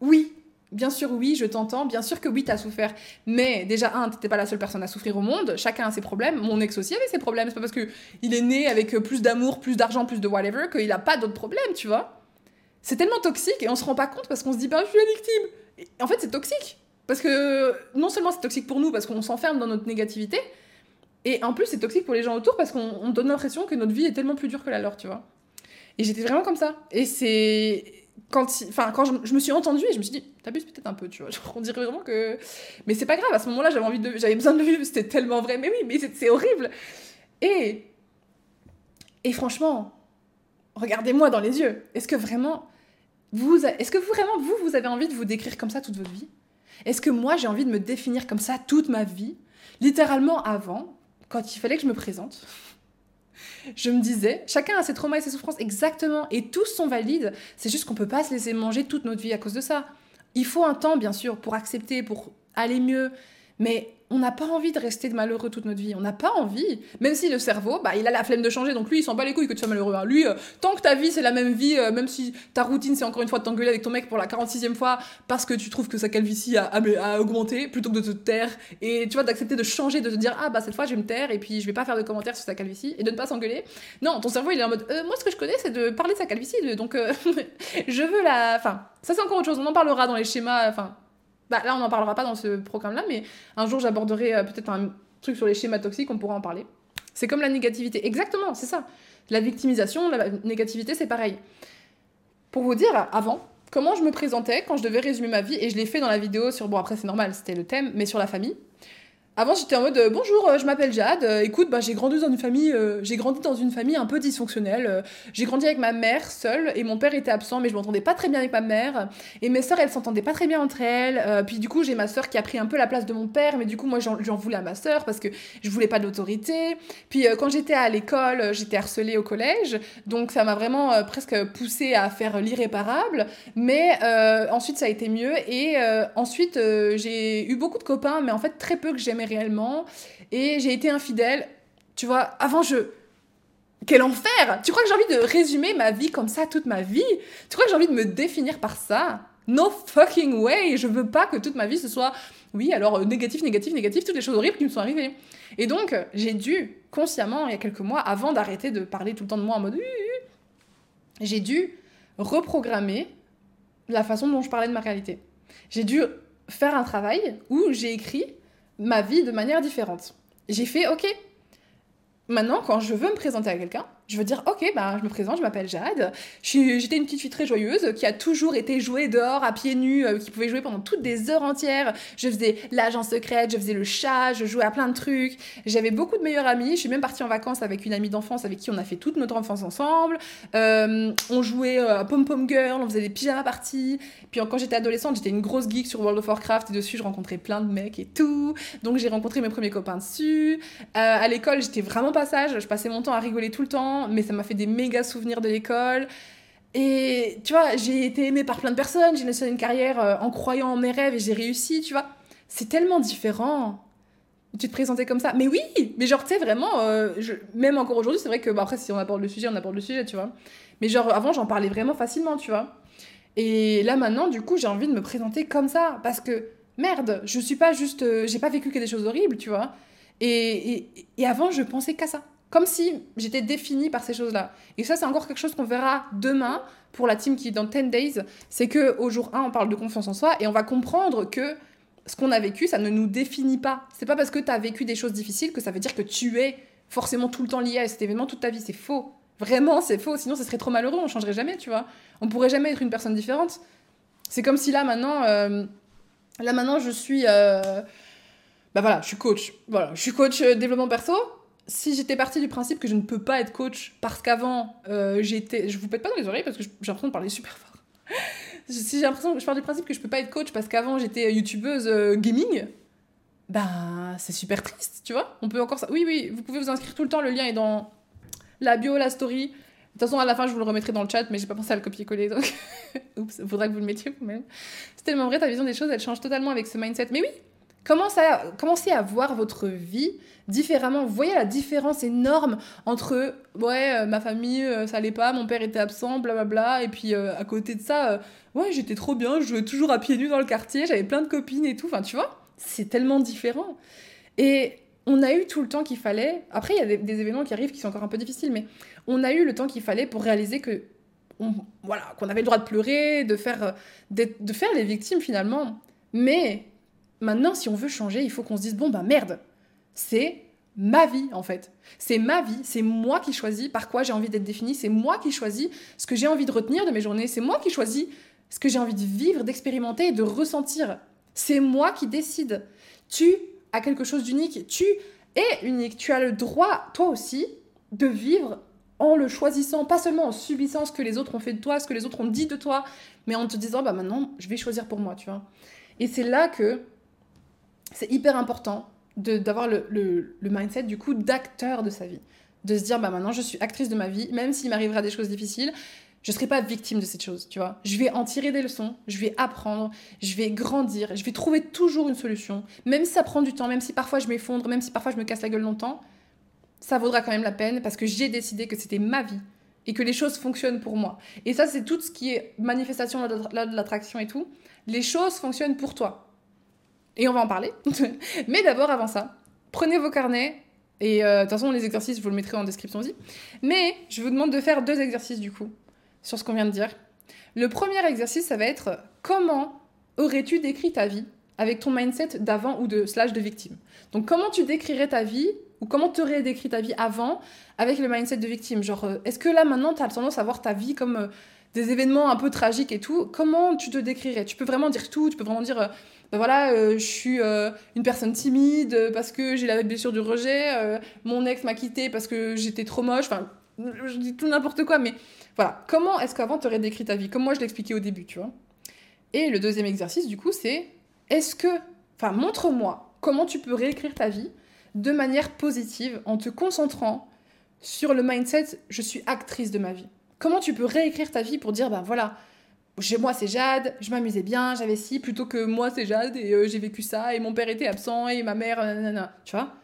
oui, Bien sûr, oui, je t'entends. Bien sûr que oui, t'as souffert. Mais déjà, un, t'étais pas la seule personne à souffrir au monde. Chacun a ses problèmes. Mon ex aussi avait ses problèmes. C'est pas parce qu'il est né avec plus d'amour, plus d'argent, plus de whatever qu'il a pas d'autres problèmes, tu vois. C'est tellement toxique et on se rend pas compte parce qu'on se dit, bah, je suis la victime. en fait, c'est toxique. Parce que non seulement c'est toxique pour nous parce qu'on s'enferme dans notre négativité, et en plus c'est toxique pour les gens autour parce qu'on donne l'impression que notre vie est tellement plus dure que la leur, tu vois. Et j'étais vraiment comme ça. Et c'est quand, enfin, quand je, me suis entendue et je me suis dit, t'abuses peut-être un peu, tu vois. on dirait vraiment que. Mais c'est pas grave, à ce moment-là, j'avais envie de. J'avais besoin de le vivre, c'était tellement vrai. Mais oui, mais c'est horrible. Et. Et franchement, regardez-moi dans les yeux. Est-ce que vraiment. Vous, est-ce que vous vraiment, vous, vous avez envie de vous décrire comme ça toute votre vie? Est-ce que moi, j'ai envie de me définir comme ça toute ma vie? Littéralement avant, quand il fallait que je me présente, je me disais, chacun a ses traumas et ses souffrances exactement, et tous sont valides. C'est juste qu'on peut pas se laisser manger toute notre vie à cause de ça. Il faut un temps, bien sûr, pour accepter, pour aller mieux, mais on n'a pas envie de rester malheureux toute notre vie. On n'a pas envie. Même si le cerveau, bah, il a la flemme de changer, donc lui, il s'en bat les couilles que tu sois malheureux. Hein. Lui, euh, tant que ta vie, c'est la même vie, euh, même si ta routine, c'est encore une fois de t'engueuler avec ton mec pour la 46e fois parce que tu trouves que sa calvitie a, augmenté, plutôt que de te taire. Et tu vois, d'accepter de changer, de te dire, ah bah cette fois, je vais me taire et puis je vais pas faire de commentaires sur sa calvitie et de ne pas s'engueuler. Non, ton cerveau, il est en mode, euh, moi, ce que je connais, c'est de parler de sa calvitie, donc je veux la. Enfin, ça, c'est encore autre chose. On en parlera dans les schémas. Enfin, bah, là, on n'en parlera pas dans ce programme-là, mais un jour, j'aborderai euh, peut-être un truc sur les schémas toxiques, on pourra en parler. C'est comme la négativité. Exactement, c'est ça. La victimisation, la négativité, c'est pareil. Pour vous dire, avant, comment je me présentais quand je devais résumer ma vie, et je l'ai fait dans la vidéo sur, bon après c'est normal, c'était le thème, mais sur la famille. Avant, j'étais en mode euh, bonjour, euh, je m'appelle Jade. Euh, écoute, bah, j'ai grandi dans une famille, j'ai grandi dans une famille un peu dysfonctionnelle. j'ai grandi avec ma mère seule et mon père était absent, mais je m'entendais pas très bien avec ma mère. Et mes sœurs, elles s'entendaient pas très bien entre elles. puis du coup, j'ai ma sœur qui a pris un peu la place de mon père, mais du coup, moi, j'en voulais à ma sœur parce que je voulais pas d'autorité. Puis quand j'étais à l'école, j'étais harcelée au collège, donc ça m'a vraiment presque poussée à faire l'irréparable. Mais ensuite, ça a été mieux et ensuite, j'ai eu beaucoup de copains, mais en fait très peu que j'aimais réellement. Et j'ai été infidèle. Tu vois, avant, je. Quel enfer Tu crois que j'ai envie de résumer ma vie comme ça toute ma vie? Tu crois que j'ai envie de me définir par ça? No fucking way Je veux pas que toute ma vie ce soit, oui, alors euh, négatif, négatif, négatif, toutes les choses horribles qui me sont arrivées. Et donc, j'ai dû, consciemment, il y a quelques mois, avant d'arrêter de parler tout le temps de moi en mode j'ai dû reprogrammer la façon dont je parlais de ma réalité. J'ai dû faire un travail où j'ai écrit ma vie de manière différente. J'ai fait, ok, maintenant, quand je veux me présenter à quelqu'un, je veux dire, ok, bah, je me présente, je m'appelle Jade. J'étais une petite fille très joyeuse qui a toujours été jouée dehors à pieds nus, euh, qui pouvait jouer pendant toutes des heures entières. Je faisais l'agent secrète, je faisais le chat, je jouais à plein de trucs. J'avais beaucoup de meilleurs amis. Je suis même partie en vacances avec une amie d'enfance avec qui on a fait toute notre enfance ensemble. Euh, on jouait euh, à Pom Pom Girl, on faisait des pyjama parties. Puis quand j'étais adolescente, j'étais une grosse geek sur World of Warcraft et dessus, je rencontrais plein de mecs et tout. Donc j'ai rencontré mes premiers copains dessus. à l'école, j'étais vraiment passage. Je passais mon temps à rigoler tout le temps mais ça m'a fait des méga souvenirs de l'école. Et tu vois, j'ai été aimée par plein de personnes, j'ai lancé une carrière euh, en croyant en mes rêves et j'ai réussi, tu vois. C'est tellement différent. Tu te présentais comme ça. Mais oui, mais genre, tu sais, vraiment, euh, même encore aujourd'hui, c'est vrai que, après, si on aborde le sujet, on aborde le sujet, tu vois. Mais genre, avant, j'en parlais vraiment facilement, tu vois. Et là, maintenant, du coup, j'ai envie de me présenter comme ça. Parce que, merde, je suis pas juste. Euh, j'ai pas vécu que des choses horribles, tu vois. Et, et avant, je pensais qu'à ça. Comme si j'étais définie par ces choses-là. Et ça, c'est encore quelque chose qu'on verra demain pour la team qui est dans 10 days. C'est que au jour 1, on parle de confiance en soi et on va comprendre que ce qu'on a vécu, ça ne nous définit pas. C'est pas parce que tu as vécu des choses difficiles que ça veut dire que tu es forcément tout le temps lié à cet événement toute ta vie. C'est faux. Vraiment, c'est faux. Sinon, ce serait trop malheureux. On changerait jamais, tu vois. On pourrait jamais être une personne différente. C'est comme si là, maintenant, euh, là, maintenant, je suis. Euh, bah voilà, je suis coach. Voilà, je suis coach euh, développement perso si j'étais partie du principe que je ne peux pas être coach parce qu'avant euh, j'étais. Je vous pète pas dans les oreilles parce que j'ai l'impression de parler super fort. si j'ai l'impression je pars du principe que je peux pas être coach parce qu'avant j'étais youtubeuse euh, gaming, ben c'est super triste, tu vois. On peut encore ça. Oui, oui, vous pouvez vous inscrire tout le temps, le lien est dans la bio, la story. De toute façon, à la fin, je vous le remettrai dans le chat, mais j'ai pas pensé à le copier-coller, donc. Oups, faudra que vous le mettiez vous-même. C'est tellement vrai, ta vision des choses, elle change totalement avec ce mindset. Mais oui, Commencez à, commencez à voir votre vie différemment. Vous voyez la différence énorme entre ouais, euh, ma famille, euh, ça allait pas, mon père était absent, blablabla, et puis euh, à côté de ça, ouais, j'étais trop bien, je jouais toujours à pieds nus dans le quartier, j'avais plein de copines et tout. Enfin, tu vois, c'est tellement différent. Et on a eu tout le temps qu'il fallait. Après, il y a des, événements qui arrivent qui sont encore un peu difficiles, mais on a eu le temps qu'il fallait pour réaliser que voilà, qu'on avait le droit de pleurer, de faire, de faire les victimes finalement. Mais Maintenant, si on veut changer, il faut qu'on se dise bon, bah merde, c'est ma vie en fait. C'est ma vie, c'est moi qui choisis par quoi j'ai envie d'être définie, c'est moi qui choisis ce que j'ai envie de retenir de mes journées, c'est moi qui choisis ce que j'ai envie de vivre, d'expérimenter et de ressentir. C'est moi qui décide. Tu as quelque chose d'unique, tu es unique, tu as le droit, toi aussi, de vivre en le choisissant, pas seulement en subissant ce que les autres ont fait de toi, ce que les autres ont dit de toi, mais en te disant, bah maintenant, je vais choisir pour moi, tu vois. Et c'est là que c'est hyper important d'avoir le, le, mindset du coup d'acteur de sa vie. De se dire, bah maintenant je suis actrice de ma vie, même s'il m'arrivera des choses difficiles, je serai pas victime de cette chose, tu vois. Je vais en tirer des leçons, je vais apprendre, je vais grandir, je vais trouver toujours une solution. Même si ça prend du temps, même si parfois je m'effondre, même si parfois je me casse la gueule longtemps, ça vaudra quand même la peine parce que j'ai décidé que c'était ma vie et que les choses fonctionnent pour moi. Et ça, c'est tout ce qui est manifestation de l'attraction et tout. Les choses fonctionnent pour toi et on va en parler. Mais d'abord, avant ça, prenez vos carnets. Et euh, de toute façon, les exercices, je vous le mettrai en description aussi. Mais je vous demande de faire deux exercices du coup, sur ce qu'on vient de dire. Le premier exercice, ça va être comment aurais-tu décrit ta vie avec ton mindset d'avant ou de slash de victime? Donc comment tu décrirais ta vie ou comment tu aurais décrit ta vie avant avec le mindset de victime? Genre, euh, est-ce que là maintenant tu as tendance à voir ta vie comme euh, des événements un peu tragiques et tout Comment tu te décrirais? Tu peux vraiment dire tout, tu peux vraiment dire ben voilà, euh, je suis euh, une personne timide parce que j'ai la blessure du rejet, mon ex m'a quitté parce que j'étais trop moche, enfin, je dis tout n'importe quoi, mais voilà. Comment est-ce qu'avant tu aurais décrit ta vie? Comme moi je l'expliquais au début, tu vois. Et le deuxième exercice, du coup, c'est est-ce que, enfin, montre-moi comment tu peux réécrire ta vie de manière positive en te concentrant sur le mindset je suis actrice de ma vie. Comment tu peux réécrire ta vie pour dire ben voilà, chez moi c'est Jade, je m'amusais bien, j'avais ci, plutôt que moi c'est Jade et euh, j'ai vécu ça et mon père était absent et ma mère, nanana, tu vois?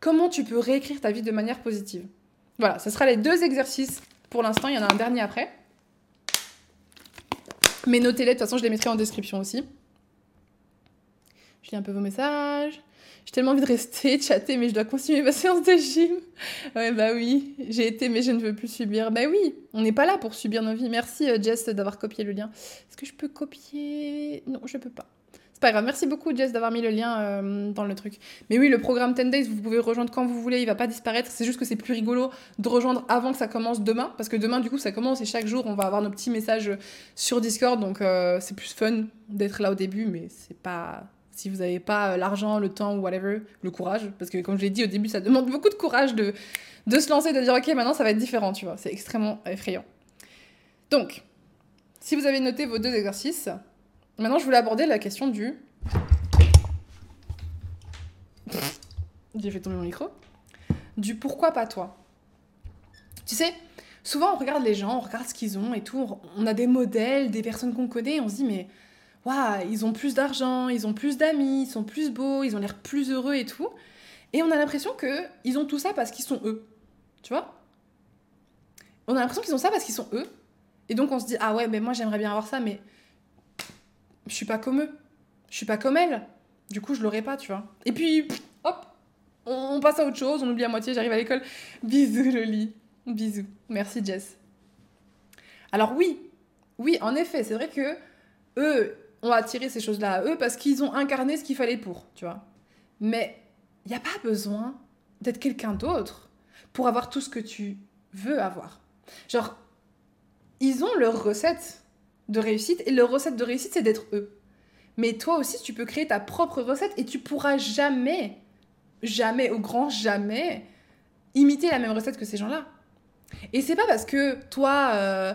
Comment tu peux réécrire ta vie de manière positive? Voilà, ce sera les deux exercices pour l'instant. Il y en a un dernier après. Mais notez-les, de toute façon, je les mettrai en description aussi. Je lis un peu vos messages. J'ai tellement envie de rester, chatter, mais je dois continuer ma séance de gym. Ouais, bah oui, j'ai été, mais je ne veux plus subir. Bah oui, on n'est pas là pour subir nos vies. Merci euh, Jess d'avoir copié le lien. Est-ce que je peux copier? Non, je peux pas. C'est pas grave. Merci beaucoup Jess d'avoir mis le lien euh, dans le truc. Mais oui, le programme 10 Days, vous pouvez rejoindre quand vous voulez, il va pas disparaître. C'est juste que c'est plus rigolo de rejoindre avant que ça commence demain, parce que demain, du coup, ça commence et chaque jour, on va avoir nos petits messages sur Discord, donc euh, c'est plus fun d'être là au début, mais c'est pas si vous n'avez pas euh, l'argent, le temps ou whatever, le courage, parce que comme je l'ai dit au début, ça demande beaucoup de courage de, de se lancer, de dire ok, maintenant ça va être différent, tu vois, c'est extrêmement effrayant. Donc, si vous avez noté vos deux exercices, maintenant je voulais aborder la question du. J'ai fait tomber mon micro. Du pourquoi pas toi. Tu sais, souvent on regarde les gens, on regarde ce qu'ils ont et tout, on a des modèles, des personnes qu'on connaît, et on se dit mais waouh, ils ont plus d'argent, ils ont plus d'amis, ils sont plus beaux, ils ont l'air plus heureux et tout. Et on a l'impression que ils ont tout ça parce qu'ils sont eux. Tu vois? On a l'impression qu'ils ont ça parce qu'ils sont eux. Et donc on se dit ah ouais, mais moi j'aimerais bien avoir ça, mais je suis pas comme eux. Je suis pas comme elle. Du coup, je l'aurais pas, tu vois. Et puis hop, on, passe à autre chose, on oublie à moitié, j'arrive à l'école. Bisous Loli. Bisous. Merci Jess. Alors oui, oui, en effet, c'est vrai que eux, ont attiré ces choses-là à eux parce qu'ils ont incarné ce qu'il fallait pour, tu vois. Mais il n'y a pas besoin d'être quelqu'un d'autre pour avoir tout ce que tu veux avoir. Genre, ils ont leur recette de réussite et leur recette de réussite, c'est d'être eux. Mais toi aussi, tu peux créer ta propre recette et tu pourras jamais, jamais, au grand jamais, imiter la même recette que ces gens-là. Et c'est pas parce que toi, euh,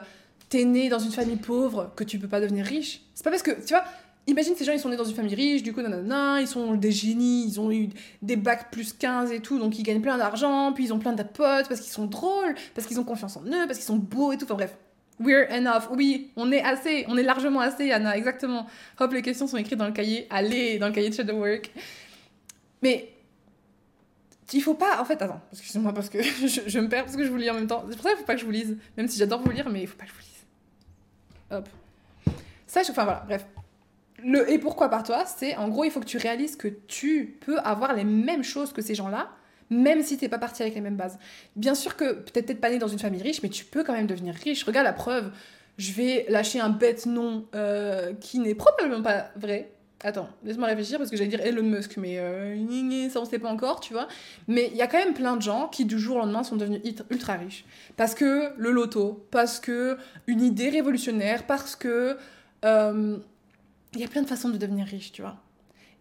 t'es né dans une famille pauvre que tu peux pas devenir riche. C'est pas parce que, tu vois, imagine ces gens, ils sont nés dans une famille riche, du coup, nanana, ils sont des génies, ils ont eu des bacs plus 15 et tout, donc ils gagnent plein d'argent, puis ils ont plein de potes parce qu'ils sont drôles, parce qu'ils ont confiance en eux, parce qu'ils sont beaux et tout. Enfin bref, we're enough. Oui, on est assez, on est largement assez, Anna, exactement. Hop, les questions sont écrites dans le cahier. Allez, dans le cahier de Shadow Work. Mais il faut pas en fait attends excusez-moi parce que je, je, me perds parce que je vous lis en même temps c'est pour ça qu'il faut pas que je vous lise même si j'adore vous lire mais il faut pas que je vous lise Hop. Ça, enfin voilà, bref. Le et pourquoi par toi, c'est en gros, il faut que tu réalises que tu peux avoir les mêmes choses que ces gens-là, même si t'es pas parti avec les mêmes bases. Bien sûr que peut-être t'es pas né dans une famille riche, mais tu peux quand même devenir riche. Regarde la preuve. Je vais lâcher un bête nom euh, qui n'est probablement pas vrai, Attends, laisse-moi réfléchir parce que j'allais dire Elon Musk, mais euh, ça on sait pas encore, tu vois. Mais il y a quand même plein de gens qui du jour au lendemain sont devenus ultra riches. Parce que le loto, parce que une idée révolutionnaire, parce que euh, il y a plein de façons de devenir riche, tu vois.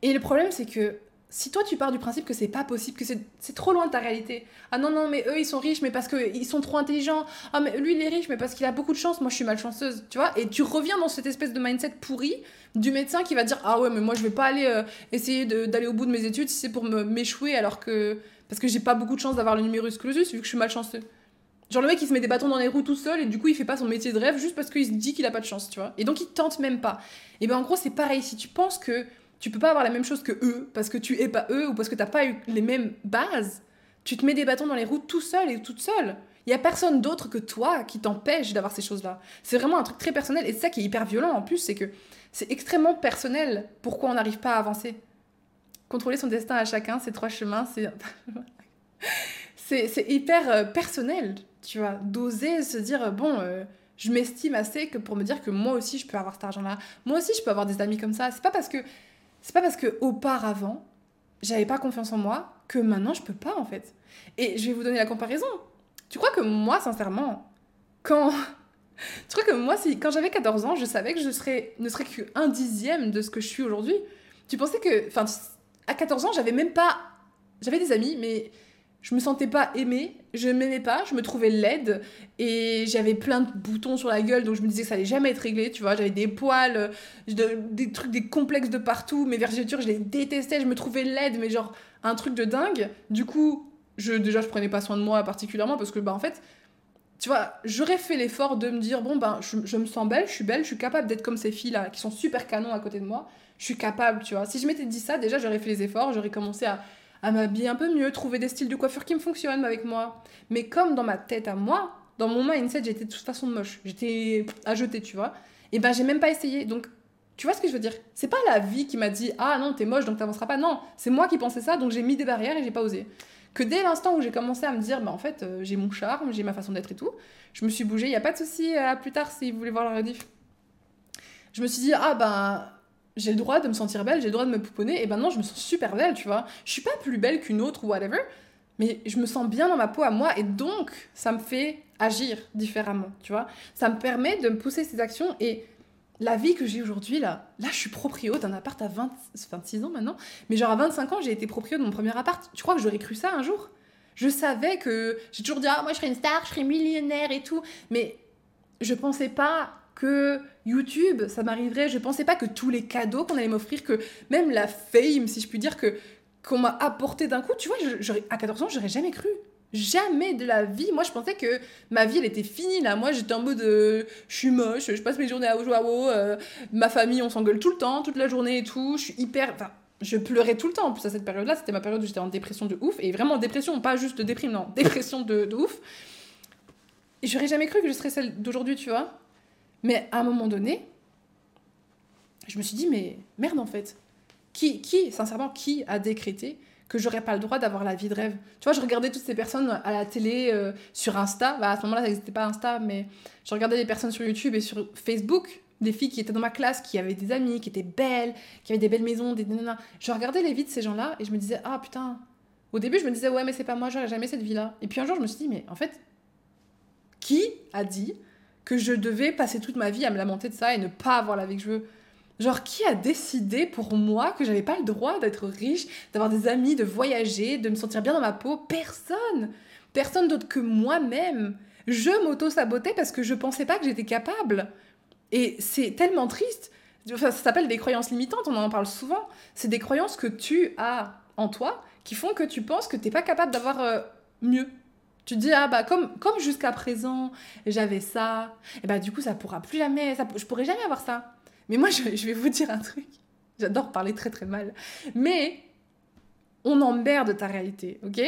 Et le problème c'est que si toi tu pars du principe que c'est pas possible, que c'est trop loin de ta réalité. Ah non, non, mais eux ils sont riches, mais parce qu'ils sont trop intelligents. Ah, mais lui il est riche, mais parce qu'il a beaucoup de chance, moi je suis malchanceuse, tu vois. Et tu reviens dans cette espèce de mindset pourri du médecin qui va dire Ah ouais, mais moi je vais pas aller euh, essayer d'aller au bout de mes études si c'est pour m'échouer alors que. Parce que j'ai pas beaucoup de chance d'avoir le numerus clausus vu que je suis malchanceux. Genre le mec il se met des bâtons dans les roues tout seul et du coup il fait pas son métier de rêve juste parce qu'il se dit qu'il a pas de chance, tu vois. Et donc il tente même pas. Et ben en gros c'est pareil, si tu penses que tu peux pas avoir la même chose que eux parce que tu es pas eux ou parce que t'as pas eu les mêmes bases. Tu te mets des bâtons dans les roues tout seul et toute seule. Il y a personne d'autre que toi qui t'empêche d'avoir ces choses-là. C'est vraiment un truc très personnel et c'est ça qui est hyper violent en plus, c'est que c'est extrêmement personnel pourquoi on n'arrive pas à avancer. Contrôler son destin à chacun, ces trois chemins, c'est c'est hyper euh, personnel, tu vois, d'oser se dire bon, euh, je m'estime assez que pour me dire que moi aussi je peux avoir cet argent-là, moi aussi je peux avoir des amis comme ça. C'est pas parce que c'est pas parce que auparavant, j'avais pas confiance en moi que maintenant je peux pas en fait. Et je vais vous donner la comparaison. Tu crois que moi, sincèrement, quand. tu crois que moi, si, quand j'avais 14 ans, je savais que je ne serais qu'un dixième de ce que je suis aujourd'hui Tu pensais que. Enfin, à 14 ans, j'avais même pas. J'avais des amis, mais je me sentais pas aimée, je m'aimais pas, je me trouvais laide et j'avais plein de boutons sur la gueule donc je me disais que ça allait jamais être réglé, tu vois, j'avais des poils, des trucs, des complexes de partout, mes vergetures, je les détestais, je me trouvais laide, mais genre un truc de dingue. Du coup, je, déjà je prenais pas soin de moi particulièrement parce que bah en fait, tu vois, j'aurais fait l'effort de me dire bon ben je, je, me sens belle, je suis belle, je suis capable d'être comme ces filles là qui sont super canons à côté de moi, je suis capable, tu vois. Si je m'étais dit ça, déjà j'aurais fait les efforts, j'aurais commencé à à m'habiller un peu mieux, trouver des styles de coiffure qui me fonctionnent avec moi. Mais comme dans ma tête à moi, dans mon mindset, j'étais de toute façon moche. J'étais à jeter, tu vois. Et ben, j'ai même pas essayé. Donc, tu vois ce que je veux dire? C'est pas la vie qui m'a dit Ah non, t'es moche donc t'avanceras pas. Non, c'est moi qui pensais ça donc j'ai mis des barrières et j'ai pas osé. Que dès l'instant où j'ai commencé à me dire Bah en fait, euh, j'ai mon charme, j'ai ma façon d'être et tout, je me suis bougée. Y a pas de souci, à plus tard si vous voulez voir la rediff. Je me suis dit Ah ben. J'ai le droit de me sentir belle, j'ai le droit de me pouponner, et non, je me sens super belle, tu vois. Je suis pas plus belle qu'une autre ou whatever, mais je me sens bien dans ma peau à moi, et donc ça me fait agir différemment, tu vois. Ça me permet de me pousser ces actions, et la vie que j'ai aujourd'hui, là, là, je suis proprio d'un appart à 20, 26 ans maintenant, mais genre à 25 ans, j'ai été proprio de mon premier appart. Tu crois que j'aurais cru ça un jour? Je savais que. J'ai toujours dit, ah, moi, je serais une star, je serais millionnaire et tout, mais je pensais pas que YouTube, ça m'arriverait. Je pensais pas que tous les cadeaux qu'on allait m'offrir, que même la fame, si je puis dire, que qu'on m'a apporté d'un coup, tu vois, à 14 ans, j'aurais jamais cru. Jamais de la vie. Moi, je pensais que ma vie, elle était finie, là. Moi, j'étais en mode, euh, je suis moche, je passe mes journées à WoW, euh, ma famille, on s'engueule tout le temps, toute la journée et tout. Je suis hyper... Enfin, je pleurais tout le temps. En plus, à cette période-là, c'était ma période où j'étais en dépression de ouf. Et vraiment, dépression, pas juste déprime, non. Dépression de, de ouf. Et j'aurais jamais cru que je serais celle d'aujourd'hui, tu vois. Mais à un moment donné, je me suis dit, mais merde, en fait. Qui, qui sincèrement, qui a décrété que j'aurais pas le droit d'avoir la vie de rêve? Tu vois, je regardais toutes ces personnes à la télé, euh, sur Insta. Bah, à ce moment-là, ça n'existait pas Insta, mais je regardais des personnes sur YouTube et sur Facebook, des filles qui étaient dans ma classe, qui avaient des amis, qui étaient belles, qui avaient des belles maisons, des nanas. Je regardais les vies de ces gens-là et je me disais, ah putain. Au début, je me disais, ouais, mais c'est pas moi, j'aurais jamais cette vie-là. Et puis un jour, je me suis dit, mais en fait, qui a dit que je devais passer toute ma vie à me lamenter de ça et ne pas avoir la vie que je veux Genre, qui a décidé pour moi que j'avais pas le droit d'être riche, d'avoir des amis, de voyager, de me sentir bien dans ma peau? Personne Personne d'autre que moi-même. Je m'auto-sabotais parce que je pensais pas que j'étais capable. Et c'est tellement triste. Enfin, ça s'appelle des croyances limitantes, on en parle souvent. C'est des croyances que tu as en toi qui font que tu penses que t'es pas capable d'avoir euh, mieux. Tu te dis, ah bah comme, comme jusqu'à présent, j'avais ça, et bah du coup ça pourra plus jamais, ça, je pourrai jamais avoir ça. Mais moi, je, vais vous dire un truc. J'adore parler très très mal. Mais on emmerde ta réalité, ok?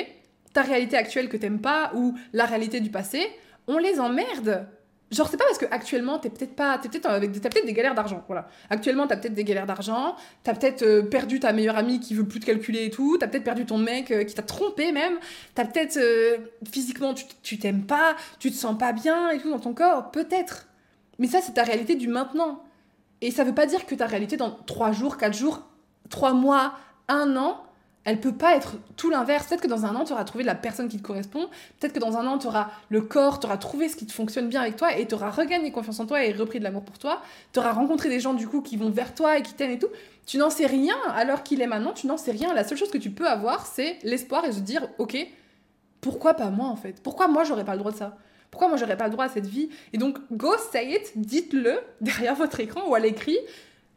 Ta réalité actuelle que t'aimes pas ou la réalité du passé, on les emmerde. Genre, c'est pas parce que actuellement t'es peut-être pas. T'es peut-être avec des, peut-être des galères d'argent. Voilà. Actuellement, t'as peut-être des galères d'argent. T'as peut-être euh, perdu ta meilleure amie qui veut plus te calculer et tout. T'as peut-être perdu ton mec euh, qui t'a trompé même. T'as peut-être. Euh, physiquement, tu t'aimes pas. Tu te sens pas bien et tout dans ton corps. Peut-être. Mais ça, c'est ta réalité du maintenant. Et ça veut pas dire que ta réalité dans 3 jours, 4 jours, 3 mois, 1 an, elle peut pas être tout l'inverse. Peut-être que dans un an, tu auras trouvé la personne qui te correspond. Peut-être que dans un an, tu auras le corps, tu auras trouvé ce qui te fonctionne bien avec toi et tu auras regagné confiance en toi et repris de l'amour pour toi. Tu auras rencontré des gens du coup qui vont vers toi et qui t'aiment et tout. Tu n'en sais rien alors qu'il est maintenant, tu n'en sais rien. La seule chose que tu peux avoir, c'est l'espoir et se dire, ok, pourquoi pas moi en fait? Pourquoi moi j'aurais pas le droit de ça? Pourquoi moi j'aurais pas le droit à cette vie? Et donc, go say it, dites-le derrière votre écran ou à l'écrit.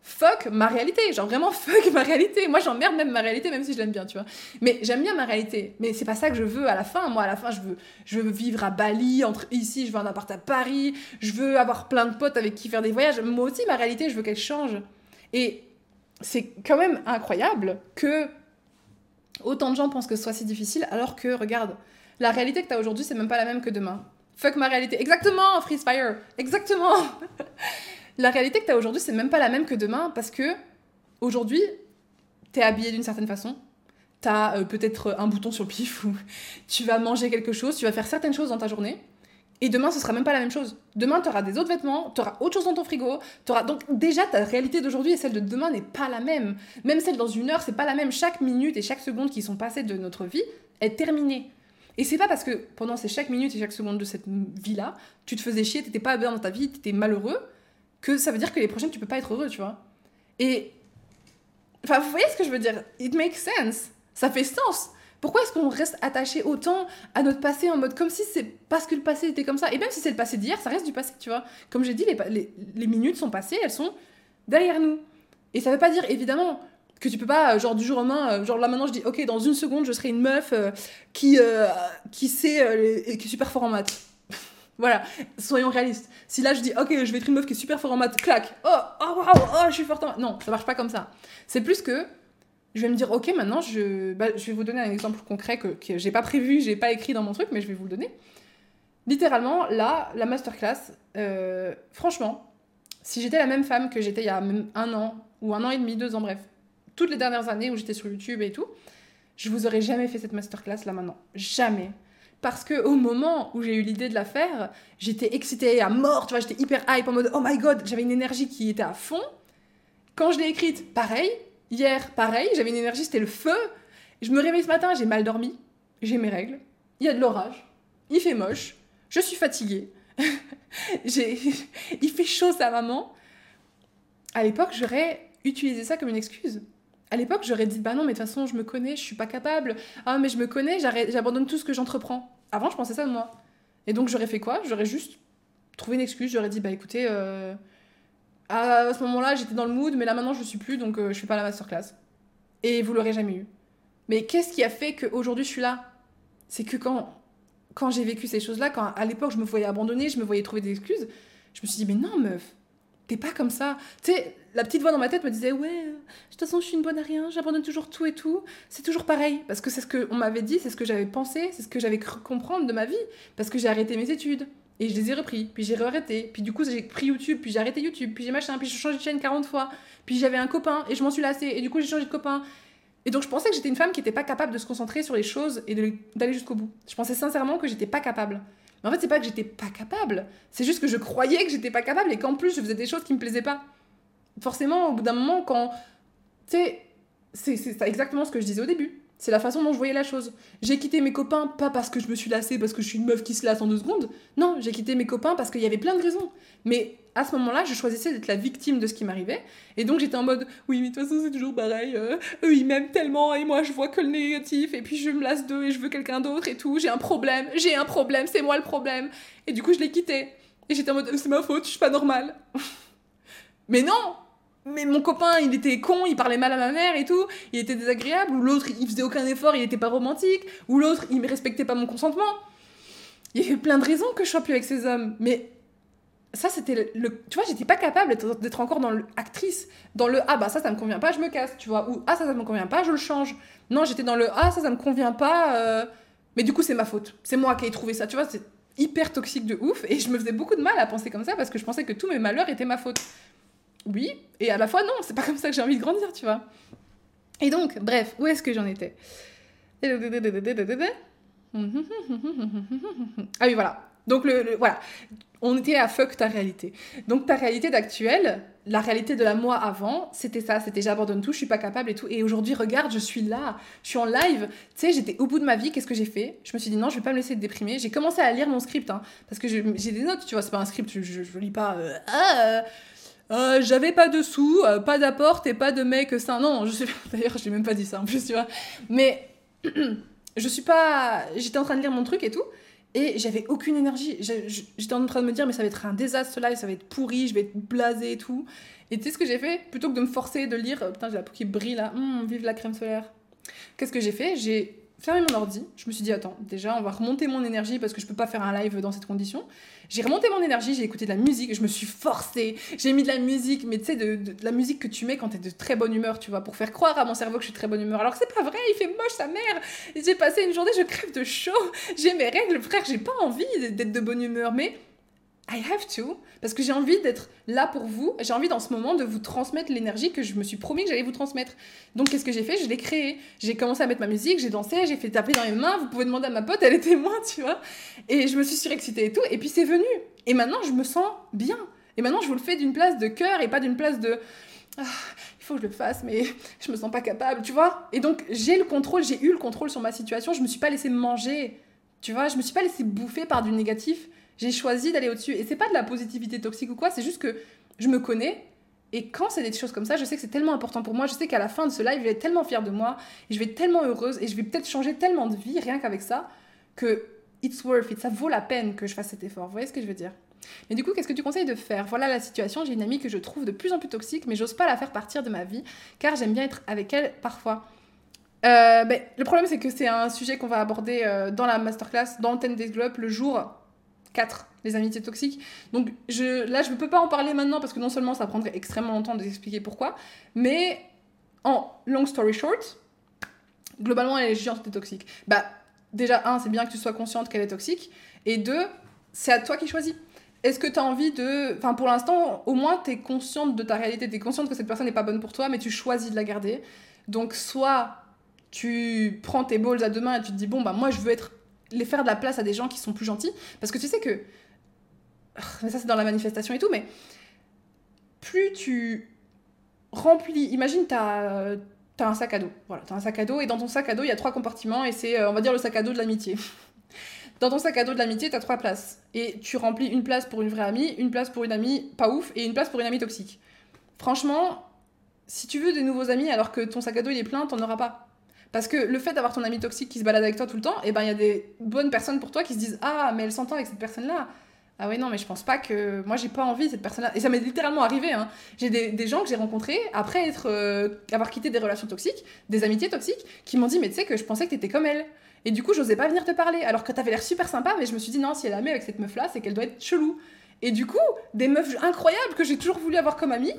Fuck ma réalité, genre vraiment fuck ma réalité. Moi j'emmerde même ma réalité, même si je l'aime bien, tu vois. Mais j'aime bien ma réalité, mais c'est pas ça que je veux à la fin. Moi à la fin, je veux, je veux vivre à Bali, entre ici, je veux un appart à Paris, je veux avoir plein de potes avec qui faire des voyages. Moi aussi, ma réalité, je veux qu'elle change. Et c'est quand même incroyable que autant de gens pensent que ce soit si difficile, alors que, regarde, la réalité que tu aujourd'hui, c'est même pas la même que demain. Fuck ma réalité. Exactement, Freeze Fire. Exactement. la réalité que tu as aujourd'hui, c'est même pas la même que demain parce que aujourd'hui, t'es habillé d'une certaine façon. T'as euh, peut-être un bouton sur le pif ou tu vas manger quelque chose, tu vas faire certaines choses dans ta journée. Et demain, ce sera même pas la même chose. Demain, tu auras des autres vêtements, tu auras autre chose dans ton frigo. Auras... Donc déjà, ta réalité d'aujourd'hui et celle de demain n'est pas la même. Même celle dans une heure, c'est pas la même. Chaque minute et chaque seconde qui sont passées de notre vie est terminée. Et c'est pas parce que pendant ces chaque minute et chaque seconde de cette vie-là, tu te faisais chier, t'étais pas bien dans ta vie, t'étais malheureux, que ça veut dire que les prochaines, tu peux pas être heureux, tu vois. Et. Enfin, vous voyez ce que je veux dire? It makes sense. Ça fait sens. Pourquoi est-ce qu'on reste attaché autant à notre passé en mode comme si c'est parce que le passé était comme ça? Et même si c'est le passé d'hier, ça reste du passé, tu vois. Comme j'ai dit, les, les, minutes sont passées, elles sont derrière nous. Et ça veut pas dire, évidemment, que tu peux pas, genre du jour au lendemain, euh, genre là maintenant je dis, ok, dans une seconde, je serai une meuf euh, qui, euh, qui sait, qui est super fort en maths. Voilà, soyons réalistes. Si là je dis, ok, je vais être une meuf qui est super fort en maths, clac, oh, oh, wow, oh, je suis forte en maths. Non, ça marche pas comme ça. C'est plus que je vais me dire, ok, maintenant, je, bah, je vais vous donner un exemple concret que, que j'ai pas prévu, j'ai pas écrit dans mon truc, mais je vais vous le donner. Littéralement, là, la masterclass, euh, franchement, si j'étais la même femme que j'étais il y a un an, ou un an et demi, deux ans, bref, toutes les dernières années où j'étais sur YouTube et tout, je vous aurais jamais fait cette masterclass là maintenant. Jamais. Parce que au moment où j'ai eu l'idée de la faire, j'étais excitée à mort, tu vois, j'étais hyper hype en mode oh my god, j'avais une énergie qui était à fond. Quand je l'ai écrite, pareil. Hier, pareil, j'avais une énergie, c'était le feu. Je me réveille ce matin, j'ai mal dormi, j'ai mes règles, il y a de l'orage, il fait moche, je suis fatiguée. il fait chaud sa maman. À l'époque, j'aurais utilisé ça comme une excuse. À l'époque, j'aurais dit bah non, mais de toute façon, je me connais, je suis pas capable. Ah, mais je me connais, j'abandonne tout ce que j'entreprends. Avant, je pensais ça de moi. Et donc, j'aurais fait quoi? J'aurais juste trouvé une excuse. J'aurais dit bah écoutez, euh, à ce moment-là, j'étais dans le mood, mais là maintenant, je suis plus, donc euh, je suis pas à la masterclass. Et vous l'aurez jamais eu. Mais qu'est-ce qui a fait qu'aujourd'hui, je suis là? C'est que quand quand j'ai vécu ces choses-là, quand à l'époque je me voyais abandonner, je me voyais trouver des excuses, je me suis dit, mais non, meuf, t'es pas comme ça. Tu sais, la petite voix dans ma tête me disait, ouais, euh, de toute façon, je suis une bonne à rien, j'abandonne toujours tout et tout. C'est toujours pareil. Parce que c'est ce qu'on m'avait dit, c'est ce que j'avais pensé, c'est ce que j'avais cru comprendre de ma vie. Parce que j'ai arrêté mes études. Et je les ai repris, puis j'ai arrêté, puis du coup j'ai pris YouTube, puis j'ai arrêté YouTube, puis j'ai machin, puis j'ai changé de chaîne 40 fois, puis j'avais un copain et je m'en suis lassée, et du coup j'ai changé de copain, et donc je pensais que j'étais une femme qui n'était pas capable de se concentrer sur les choses et d'aller jusqu'au bout. Je pensais sincèrement que j'étais pas capable. Mais en fait, c'est pas que j'étais pas capable, c'est juste que je croyais que j'étais pas capable et qu'en plus je faisais des choses qui me plaisaient pas. Forcément, au bout d'un moment, quand. Tu sais, c'est exactement ce que je disais au début. C'est la façon dont je voyais la chose. J'ai quitté mes copains pas parce que je me suis lassée, parce que je suis une meuf qui se lasse en deux secondes. Non, j'ai quitté mes copains parce qu'il y avait plein de raisons. Mais à ce moment-là, je choisissais d'être la victime de ce qui m'arrivait. Et donc j'étais en mode, oui, mais de toute façon, c'est toujours pareil. Euh, eux, ils m'aiment tellement et moi, je vois que le négatif. Et puis je me lasse d'eux et je veux quelqu'un d'autre et tout. J'ai un problème, j'ai un problème, c'est moi le problème. Et du coup, je l'ai quitté. Et j'étais en mode, c'est ma faute, je suis pas normale. mais non mais mon copain, il était con, il parlait mal à ma mère et tout, il était désagréable, ou l'autre, il faisait aucun effort, il était pas romantique, ou l'autre, il me respectait pas mon consentement. Il y avait plein de raisons que je sois plus avec ces hommes, mais ça, c'était le, Tu vois, j'étais pas capable d'être encore dans l'actrice, dans le ah bah ça, ça me convient pas, je me casse, tu vois, ou ah ça, ça me convient pas, je le change. Non, j'étais dans le ah ça, ça me convient pas, euh, mais du coup, c'est ma faute, c'est moi qui ai trouvé ça, tu vois, c'est hyper toxique de ouf, et je me faisais beaucoup de mal à penser comme ça parce que je pensais que tous mes malheurs étaient ma faute oui, et à la fois non, c'est pas comme ça que j'ai envie de grandir, tu vois. Et donc, bref, où est-ce que j'en étais? Ah oui, voilà. Donc, le, voilà. On était à fuck ta réalité. Donc, ta réalité d'actuel, la réalité de la moi avant, c'était ça. C'était j'abandonne tout, je suis pas capable et tout. Et aujourd'hui, regarde, je suis là, je suis en live. Tu sais, j'étais au bout de ma vie, qu'est-ce que j'ai fait? Je me suis dit non, je vais pas me laisser déprimer. J'ai commencé à lire mon script, hein, parce que j'ai des notes, tu vois, c'est pas un script, je, je, lis pas. Euh, ah, euh, j'avais pas de sous, euh, pas d'apport et pas de mec ça. Non, je suis. D'ailleurs, j'ai même pas dit ça en plus, tu vois. Mais je suis pas. J'étais en train de lire mon truc et tout. Et j'avais aucune énergie. J'étais en train de me dire, mais ça va être un désastre live, ça va être pourri, je vais être blasé et tout. Et tu sais ce que j'ai fait? Plutôt que de me forcer de lire, putain, j'ai la peau qui brille là, hum, vive la crème solaire. Qu'est-ce que j'ai fait? J'ai fermé mon ordi. Je me suis dit, attends, déjà, on va remonter mon énergie parce que je peux pas faire un live dans cette condition. J'ai remonté mon énergie, j'ai écouté de la musique, je me suis forcée. J'ai mis de la musique, mais tu sais, de, la musique que tu mets quand t'es de très bonne humeur, tu vois, pour faire croire à mon cerveau que je suis de très bonne humeur. Alors que c'est pas vrai, il fait moche sa mère. J'ai passé une journée, je crève de chaud. J'ai mes règles, frère, j'ai pas envie d'être de bonne humeur, mais I have to, parce que j'ai envie d'être là pour vous, j'ai envie dans ce moment de vous transmettre l'énergie que je me suis promis que j'allais vous transmettre. Donc qu'est-ce que j'ai fait? Je l'ai créé. J'ai commencé à mettre ma musique, j'ai dansé, j'ai fait taper dans les mains, vous pouvez demander à ma pote, elle était témoin, tu vois. Et je me suis surexcitée et tout, et puis c'est venu. Et maintenant je me sens bien. Et maintenant je vous le fais d'une place de cœur et pas d'une place de... Ah, il faut que je le fasse, mais je me sens pas capable, tu vois. Et donc j'ai le contrôle, j'ai eu le contrôle sur ma situation, je me suis pas laissée manger, tu vois, je me suis pas laissée bouffer par du négatif j'ai choisi d'aller au-dessus. Et c'est pas de la positivité toxique ou quoi, c'est juste que je me connais. Et quand c'est des choses comme ça, je sais que c'est tellement important pour moi. Je sais qu'à la fin de ce live, je vais être tellement fière de moi. Et je vais être tellement heureuse. Et je vais peut-être changer tellement de vie rien qu'avec ça. Que it's worth it. Ça vaut la peine que je fasse cet effort. Vous voyez ce que je veux dire? Mais du coup, qu'est-ce que tu conseilles de faire? Voilà la situation. J'ai une amie que je trouve de plus en plus toxique, mais j'ose pas la faire partir de ma vie, car j'aime bien être avec elle parfois. Euh, ben, le problème, c'est que c'est un sujet qu'on va aborder euh, dans la masterclass, dans Ten Days Globe, le jour 4, les amitiés toxiques. Donc je, là, je ne peux pas en parler maintenant parce que non seulement ça prendrait extrêmement longtemps de expliquer pourquoi, mais En long story short, globalement, elle est géante et toxique. Bah, déjà, un, c'est bien que tu sois consciente qu'elle est toxique. Et deux, c'est à toi qui choisis. Est-ce que tu as envie de. Enfin, pour l'instant, au moins, tu es consciente de ta réalité, tu es consciente que cette personne n'est pas bonne pour toi, mais tu choisis de la garder. Donc, soit tu prends tes balls à deux mains et tu te dis, bon, bah, moi, je veux être les faire de la place à des gens qui sont plus gentils. Parce que tu sais que. Mais ça, c'est dans la manifestation et tout, mais plus tu remplis. Imagine, tu as, un sac à dos. Voilà, tu as un sac à dos et dans ton sac à dos, il y a trois compartiments et c'est, euh, on va dire, le sac à dos de l'amitié. Dans ton sac à dos de l'amitié, tu as trois places. Et tu remplis une place pour une vraie amie, une place pour une amie pas ouf et une place pour une amie toxique. Franchement, si tu veux des nouveaux amis alors que ton sac à dos il est plein, t'en auras pas. Parce que le fait d'avoir ton ami toxique qui se balade avec toi tout le temps, eh ben il y a des bonnes personnes pour toi qui se disent Ah, mais elle s'entend avec cette personne-là. Ah ouais, non, mais je pense pas que. Moi, j'ai pas envie cette personne-là. Et ça m'est littéralement arrivé. Hein. J'ai des, gens que j'ai rencontrés après être, euh, avoir quitté des relations toxiques, des amitiés toxiques, qui m'ont dit Mais tu sais que je pensais que t'étais comme elle. Et du coup, j'osais pas venir te parler. Alors que t'avais l'air super sympa, mais je me suis dit Non, si elle a mis avec cette meuf-là, c'est qu'elle doit être chelou. Et du coup, des meufs incroyables que j'ai toujours voulu avoir comme amie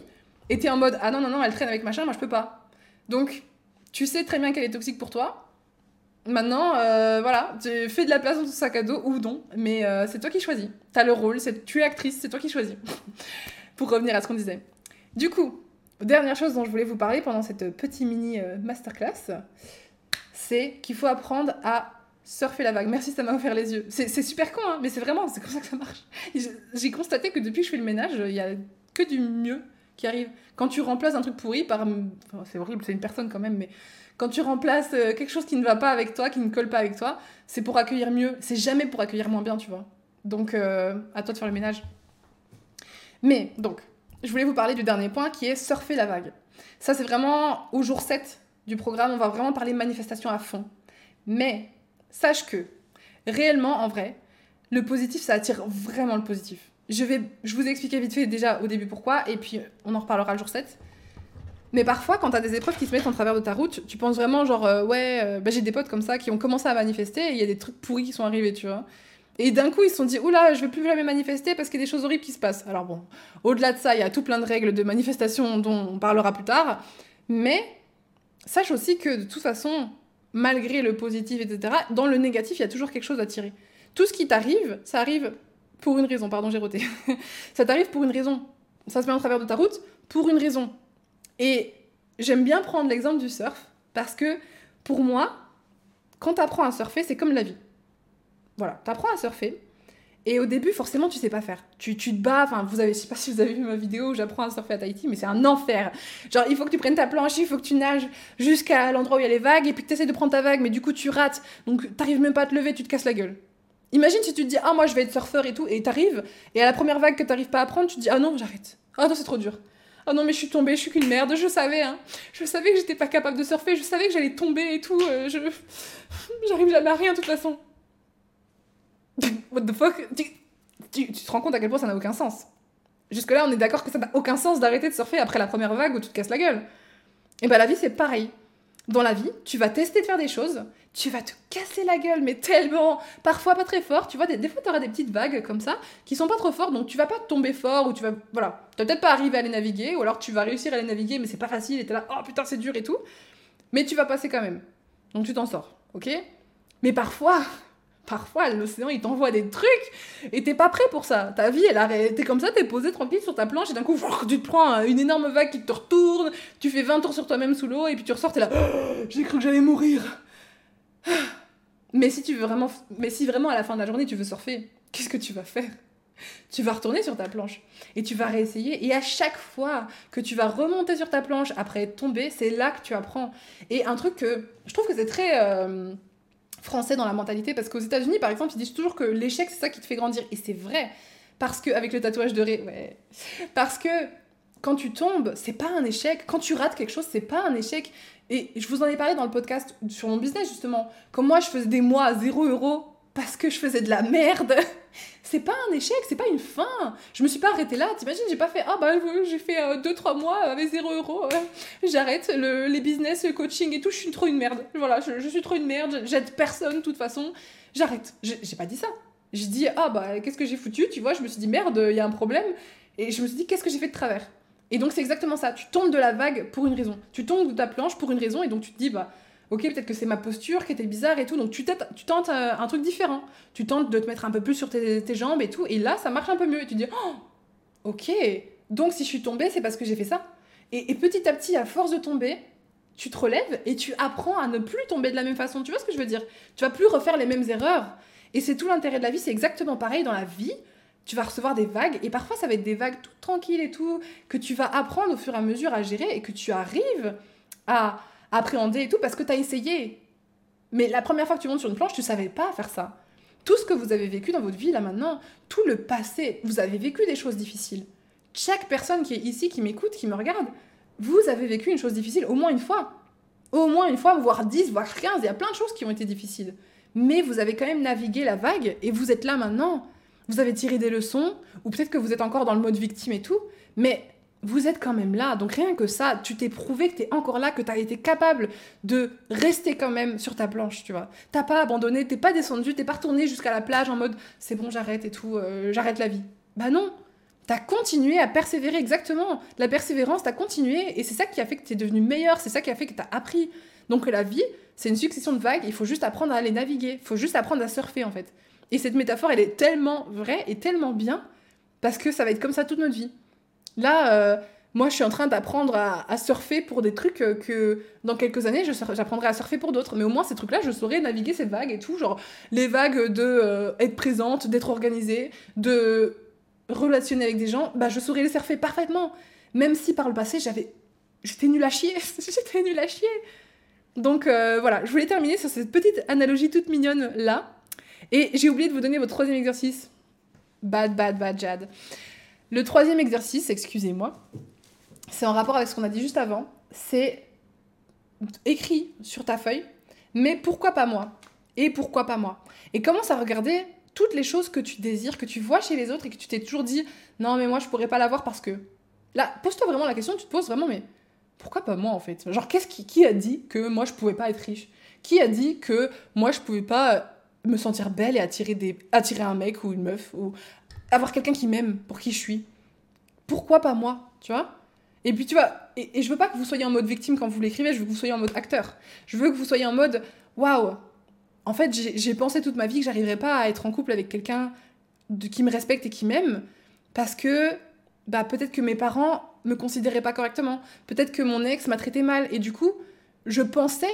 étaient en mode Ah non, non, non, elle traîne avec machin, moi je peux pas. Donc, tu sais très bien qu'elle est toxique pour toi. Maintenant, euh, voilà, tu fais de la place dans ton sac à dos ou non, mais euh, c'est toi qui choisis. T'as le rôle, c'est tu es actrice, c'est toi qui choisis. pour revenir à ce qu'on disait. Du coup, dernière chose dont je voulais vous parler pendant cette petite mini euh, masterclass, c'est qu'il faut apprendre à surfer la vague. Merci, ça m'a offert les yeux. C'est super con, hein, mais c'est vraiment, c'est comme ça que ça marche. J'ai constaté que depuis que je fais le ménage, il y a que du mieux qui arrive. Quand tu remplaces un truc pourri par. c'est horrible, c'est une personne quand même, mais quand tu remplaces euh, quelque chose qui ne va pas avec toi, qui ne colle pas avec toi, c'est pour accueillir mieux. C'est jamais pour accueillir moins bien, tu vois. Donc, euh, à toi de faire le ménage. Mais, donc, je voulais vous parler du dernier point qui est surfer la vague. Ça, c'est vraiment au jour 7 du programme. On va vraiment parler manifestation à fond. Mais, sache que, réellement, en vrai, le positif, ça attire vraiment le positif. Je, vais, je vous ai expliqué vite fait déjà au début pourquoi, et puis on en reparlera le jour 7. Mais parfois, quand t'as des épreuves qui se mettent en travers de ta route, tu penses vraiment genre, euh, ouais, euh, bah, j'ai des potes comme ça qui ont commencé à manifester et il y a des trucs pourris qui sont arrivés, tu vois. Et d'un coup, ils se sont dit, oula, je vais plus jamais manifester parce qu'il y a des choses horribles qui se passent. Alors bon, au-delà de ça, il y a tout plein de règles de manifestation dont on parlera plus tard. Mais sache aussi que de toute façon, malgré le positif, etc., dans le négatif, il y a toujours quelque chose à tirer. Tout ce qui t'arrive, ça arrive pour une raison, pardon, j'ai roté. ça t'arrive pour une raison. Ça se met en travers de ta route pour une raison. Et j'aime bien prendre l'exemple du surf parce que pour moi, quand tu apprends à surfer, c'est comme la vie. Voilà, tu apprends à surfer. Et au début, forcément, tu sais pas faire. Tu, tu te bats, enfin, vous avez, je sais pas si vous avez vu ma vidéo où j'apprends à surfer à Tahiti, mais c'est un enfer. Genre, il faut que tu prennes ta planche, il faut que tu nages jusqu'à l'endroit où il y a les vagues, et puis que tu essaies de prendre ta vague, mais du coup, tu rates, donc t'arrives même pas à te lever, tu te casses la gueule. Imagine si tu te dis, ah, moi je vais être surfeur et tout, et t'arrives, et à la première vague que t'arrives pas à prendre, tu te dis, ah non, j'arrête. Ah non, c'est trop dur. Ah non, mais je suis tombée, je suis qu'une merde, je savais, hein. Je savais que j'étais pas capable de surfer, je savais que j'allais tomber et tout, euh, je. J'arrive jamais à rien de toute façon. What the fuck? Tu, te rends compte à quel point ça n'a aucun sens. Jusque-là, on est d'accord que ça n'a aucun sens d'arrêter de surfer après la première vague où tu te casses la gueule. Et bah, la vie, c'est pareil. Dans la vie, tu vas tester de faire des choses, tu vas te casser la gueule, mais tellement, parfois pas très fort. Tu vois, des, fois, tu auras des petites vagues comme ça qui sont pas trop fortes, donc tu vas pas tomber fort ou tu vas. Voilà, tu vas peut-être pas arriver à les naviguer, ou alors tu vas réussir à les naviguer, mais c'est pas facile et t'es là, oh putain, c'est dur et tout. Mais tu vas passer quand même. Donc tu t'en sors, ok? Mais parfois, parfois, l'océan il t'envoie des trucs et t'es pas prêt pour ça. Ta vie, elle arrête. T'es comme ça, t'es posé tranquille sur ta planche et d'un coup, tu te prends une énorme vague qui te retourne, tu fais 20 tours sur toi-même sous l'eau et puis tu ressors, t'es là, oh, j'ai cru que j'allais mourir. Mais si tu veux vraiment, mais si vraiment à la fin de la journée tu veux surfer, qu'est-ce que tu vas faire? Tu vas retourner sur ta planche et tu vas réessayer. Et à chaque fois que tu vas remonter sur ta planche après être tombé, c'est là que tu apprends. Et un truc que je trouve que c'est très euh, français dans la mentalité, parce qu'aux États-Unis, par exemple, ils disent toujours que l'échec, c'est ça qui te fait grandir. Et c'est vrai. Parce que, avec le tatouage de ré, ouais. Parce que quand tu tombes, c'est pas un échec. Quand tu rates quelque chose, c'est pas un échec. Et je vous en ai parlé dans le podcast sur mon business, justement. Comme moi, je faisais des mois à 0 euros parce que je faisais de la merde. c'est pas un échec, c'est pas une fin. Je me suis pas arrêtée là. T'imagines, j'ai pas fait Ah bah j'ai fait 2-3 euh, mois avec 0 euros. J'arrête les business, le coaching et tout. Je suis trop une merde. Voilà, je, suis trop une merde. J'aide personne de toute façon. J'arrête. J'ai pas dit ça. J'ai dit Ah bah qu'est-ce que j'ai foutu? Tu vois, je me suis dit Merde, il y a un problème. Et je me suis dit Qu'est-ce que j'ai fait de travers? Et donc, c'est exactement ça. Tu tombes de la vague pour une raison. Tu tombes de ta planche pour une raison, et donc tu te dis, bah, ok, peut-être que c'est ma posture qui était bizarre et tout. Donc, tu, tu tentes euh, un truc différent. Tu tentes de te mettre un peu plus sur tes, jambes et tout. Et là, ça marche un peu mieux. Et tu te dis, oh, ok. Donc, si je suis tombée, c'est parce que j'ai fait ça. Et, petit à petit, à force de tomber, tu te relèves et tu apprends à ne plus tomber de la même façon. Tu vois ce que je veux dire? Tu vas plus refaire les mêmes erreurs. Et c'est tout l'intérêt de la vie. C'est exactement pareil dans la vie tu vas recevoir des vagues, et parfois ça va être des vagues tout tranquilles et tout, que tu vas apprendre au fur et à mesure à gérer, et que tu arrives à appréhender et tout, parce que tu as essayé. Mais la première fois que tu montes sur une planche, tu savais pas faire ça. Tout ce que vous avez vécu dans votre vie là maintenant, tout le passé, vous avez vécu des choses difficiles. Chaque personne qui est ici, qui m'écoute, qui me regarde, vous avez vécu une chose difficile au moins une fois. Au moins une fois, voire 10, voire 15, il y a plein de choses qui ont été difficiles. Mais vous avez quand même navigué la vague et vous êtes là maintenant vous avez tiré des leçons, ou peut-être que vous êtes encore dans le mode victime et tout, mais vous êtes quand même là. Donc rien que ça, tu t'es prouvé que tu es encore là, que tu as été capable de rester quand même sur ta planche, tu vois. T'as pas abandonné, t'es pas descendu, t'es pas retourné jusqu'à la plage en mode c'est bon, j'arrête et tout, euh, j'arrête la vie. Bah non, T'as continué à persévérer, exactement. La persévérance, t'as continué, et c'est ça qui a fait que t'es devenu meilleur, c'est ça qui a fait que t'as appris. Donc la vie, c'est une succession de vagues, il faut juste apprendre à les naviguer, il faut juste apprendre à surfer en fait. Et cette métaphore, elle est tellement vraie et tellement bien parce que ça va être comme ça toute notre vie. Là, euh, moi, je suis en train d'apprendre à, surfer pour des trucs euh, que dans quelques années, j'apprendrai à surfer pour d'autres. Mais au moins, ces trucs-là, je saurais naviguer ces vagues et tout. Genre, les vagues de euh, être présente, d'être organisée, de relationner avec des gens, bah, je saurais les surfer parfaitement. Même si par le passé, j'avais. J'étais nulle à chier. J'étais nulle à chier. Donc voilà, je voulais terminer sur cette petite analogie toute mignonne là. Et j'ai oublié de vous donner votre troisième exercice. Bad, bad, bad, Jad. Le troisième exercice, excusez-moi, c'est en rapport avec ce qu'on a dit juste avant. C'est écrit sur ta feuille, mais pourquoi pas moi? Et pourquoi pas moi? Et commence à regarder toutes les choses que tu désires, que tu vois chez les autres et que tu t'es toujours dit non, mais moi je pourrais pas l'avoir parce que. Là, pose-toi vraiment la question, tu te poses vraiment, mais pourquoi pas moi en fait? Genre, qu'est-ce qui, a dit que moi je pouvais pas être riche? Qui a dit que moi je pouvais pas me sentir belle et attirer, des, attirer un mec ou une meuf ou avoir quelqu'un qui m'aime pour qui je suis. Pourquoi pas moi, tu vois? Et puis tu vois, et, je veux pas que vous soyez en mode victime quand vous l'écrivez, je veux que vous soyez en mode acteur. Je veux que vous soyez en mode waouh, en fait j'ai pensé toute ma vie que j'arriverais pas à être en couple avec quelqu'un qui me respecte et qui m'aime parce que bah peut-être que mes parents me considéraient pas correctement, peut-être que mon ex m'a traité mal et du coup je pensais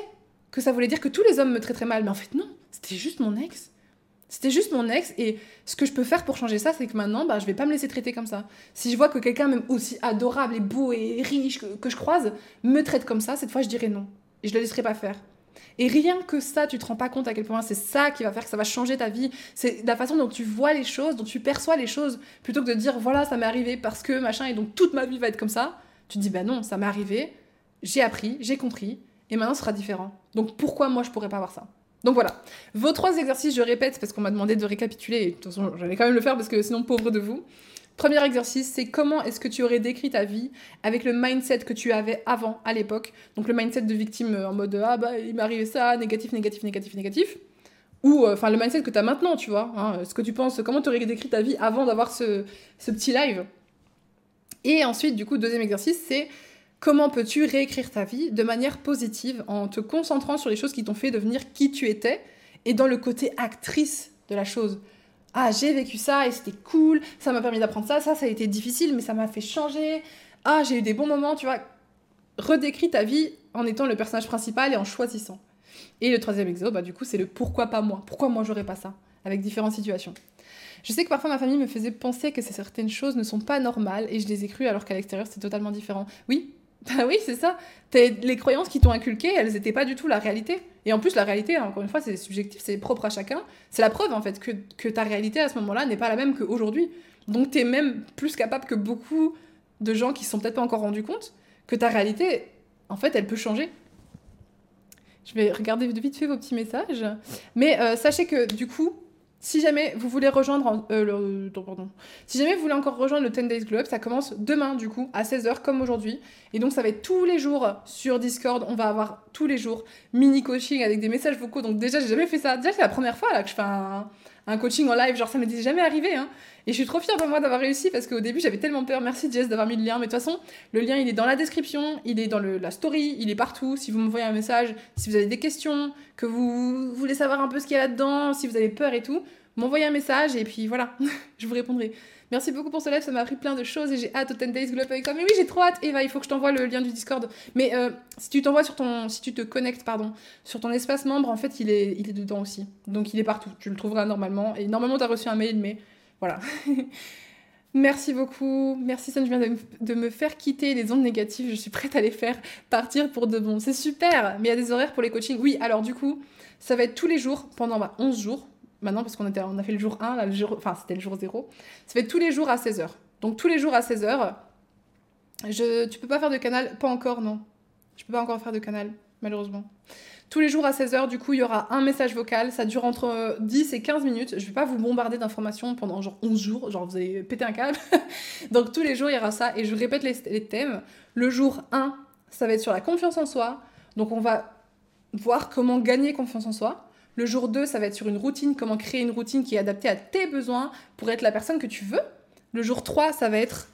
que ça voulait dire que tous les hommes me traiteraient mal, mais en fait non. C'était juste mon ex. C'était juste mon ex et ce que je peux faire pour changer ça, c'est que maintenant, bah, je vais pas me laisser traiter comme ça. Si je vois que quelqu'un même aussi adorable et beau et riche que, je croise me traite comme ça, cette fois je dirai non. Et je le laisserai pas faire. Et rien que ça, tu te rends pas compte à quel point c'est ça qui va faire que ça va changer ta vie. C'est la façon dont tu vois les choses, dont tu perçois les choses, plutôt que de dire voilà, ça m'est arrivé parce que machin, et donc toute ma vie va être comme ça. Tu te dis bah non, ça m'est arrivé, j'ai appris, j'ai compris, et maintenant ce sera différent. Donc pourquoi moi je pourrais pas avoir ça? Donc voilà, vos trois exercices, je répète parce qu'on m'a demandé de récapituler, et de toute façon j'allais quand même le faire parce que sinon pauvre de vous. Premier exercice, c'est comment est-ce que tu aurais décrit ta vie avec le mindset que tu avais avant, à l'époque. Donc le mindset de victime euh, en mode ah bah il m'est ça, négatif, négatif, négatif, négatif. Ou euh, enfin le mindset que tu as maintenant, tu vois. Hein, ce que tu penses, comment tu aurais décrit ta vie avant d'avoir ce, ce petit live? Et ensuite, du coup, deuxième exercice, c'est Comment peux-tu réécrire ta vie de manière positive en te concentrant sur les choses qui t'ont fait devenir qui tu étais et dans le côté actrice de la chose? Ah, j'ai vécu ça et c'était cool, ça m'a permis d'apprendre ça, ça, ça a été difficile, mais ça m'a fait changer. Ah, j'ai eu des bons moments, tu vois. Redécris ta vie en étant le personnage principal et en choisissant. Et le troisième exo, bah, du coup, c'est le pourquoi pas moi? Pourquoi moi j'aurais pas ça? Avec différentes situations. Je sais que parfois ma famille me faisait penser que certaines choses ne sont pas normales et je les ai crues alors qu'à l'extérieur c'est totalement différent. Oui, bah oui, c'est ça. Les croyances qui t'ont inculquées, elles n'étaient pas du tout la réalité. Et en plus, la réalité, encore une fois, c'est subjectif, c'est propre à chacun. C'est la preuve, en fait, que, que ta réalité à ce moment-là n'est pas la même qu'aujourd'hui. Donc, tu es même plus capable que beaucoup de gens qui ne sont peut-être pas encore rendus compte que ta réalité, en fait, elle peut changer. Je vais regarder vite fait vos petits messages. Mais euh, sachez que, du coup, si jamais vous voulez rejoindre, euh, encore rejoindre le 10 Days Globe, ça commence demain du coup à 16h comme aujourd'hui. Et donc ça va être tous les jours sur Discord. On va avoir tous les jours mini coaching avec des messages vocaux. Donc déjà j'ai jamais fait ça. Déjà c'est la première fois là que je fais un, un coaching en live. Genre, ça m'était jamais arrivé. Hein. Et je suis trop fière de moi d'avoir réussi parce qu'au début, j'avais tellement peur. Merci Jess d'avoir mis le lien. Mais de toute façon, le lien, il est dans la description, il est dans la story, il est partout. Si vous m'envoyez un message, si vous avez des questions, que vous voulez savoir un peu ce qu'il y a là-dedans, si vous avez peur et tout, m'envoyez un message et puis voilà, je vous répondrai. Merci beaucoup pour ce live, ça m'a appris plein de choses et j'ai hâte au 10 Days Glow avec. Mais oui, j'ai trop hâte, Eva, il faut que je t'envoie le lien du Discord. Mais euh, si tu t'envoies sur ton. Si tu te connectes, pardon, sur ton espace membre, en fait, il est, dedans aussi. Donc il est partout. Tu le trouveras normalement. Et normalement, tu as reçu un mail, mais voilà. Merci beaucoup. Merci, ça vient de, me faire quitter les ondes négatives. Je suis prête à les faire partir pour de bon. C'est super. Mais il y a des horaires pour les coachings. Oui, alors du coup, ça va être tous les jours pendant 11 bah, jours maintenant parce qu'on on a fait le jour 1, là, le jour, enfin c'était le jour 0, ça fait tous les jours à 16h. Donc tous les jours à 16h, je, tu peux pas faire de canal, pas encore non. Je peux pas encore faire de canal, malheureusement. Tous les jours à 16h, du coup, il y aura un message vocal, ça dure entre 10 et 15 minutes. Je vais pas vous bombarder d'informations pendant genre 11 jours, genre vous allez péter un câble. Donc tous les jours, il y aura ça et je répète les thèmes. Le jour 1, ça va être sur la confiance en soi. Donc on va voir comment gagner confiance en soi. Le jour 2, ça va être sur une routine, comment créer une routine qui est adaptée à tes besoins pour être la personne que tu veux. Le jour 3, ça va être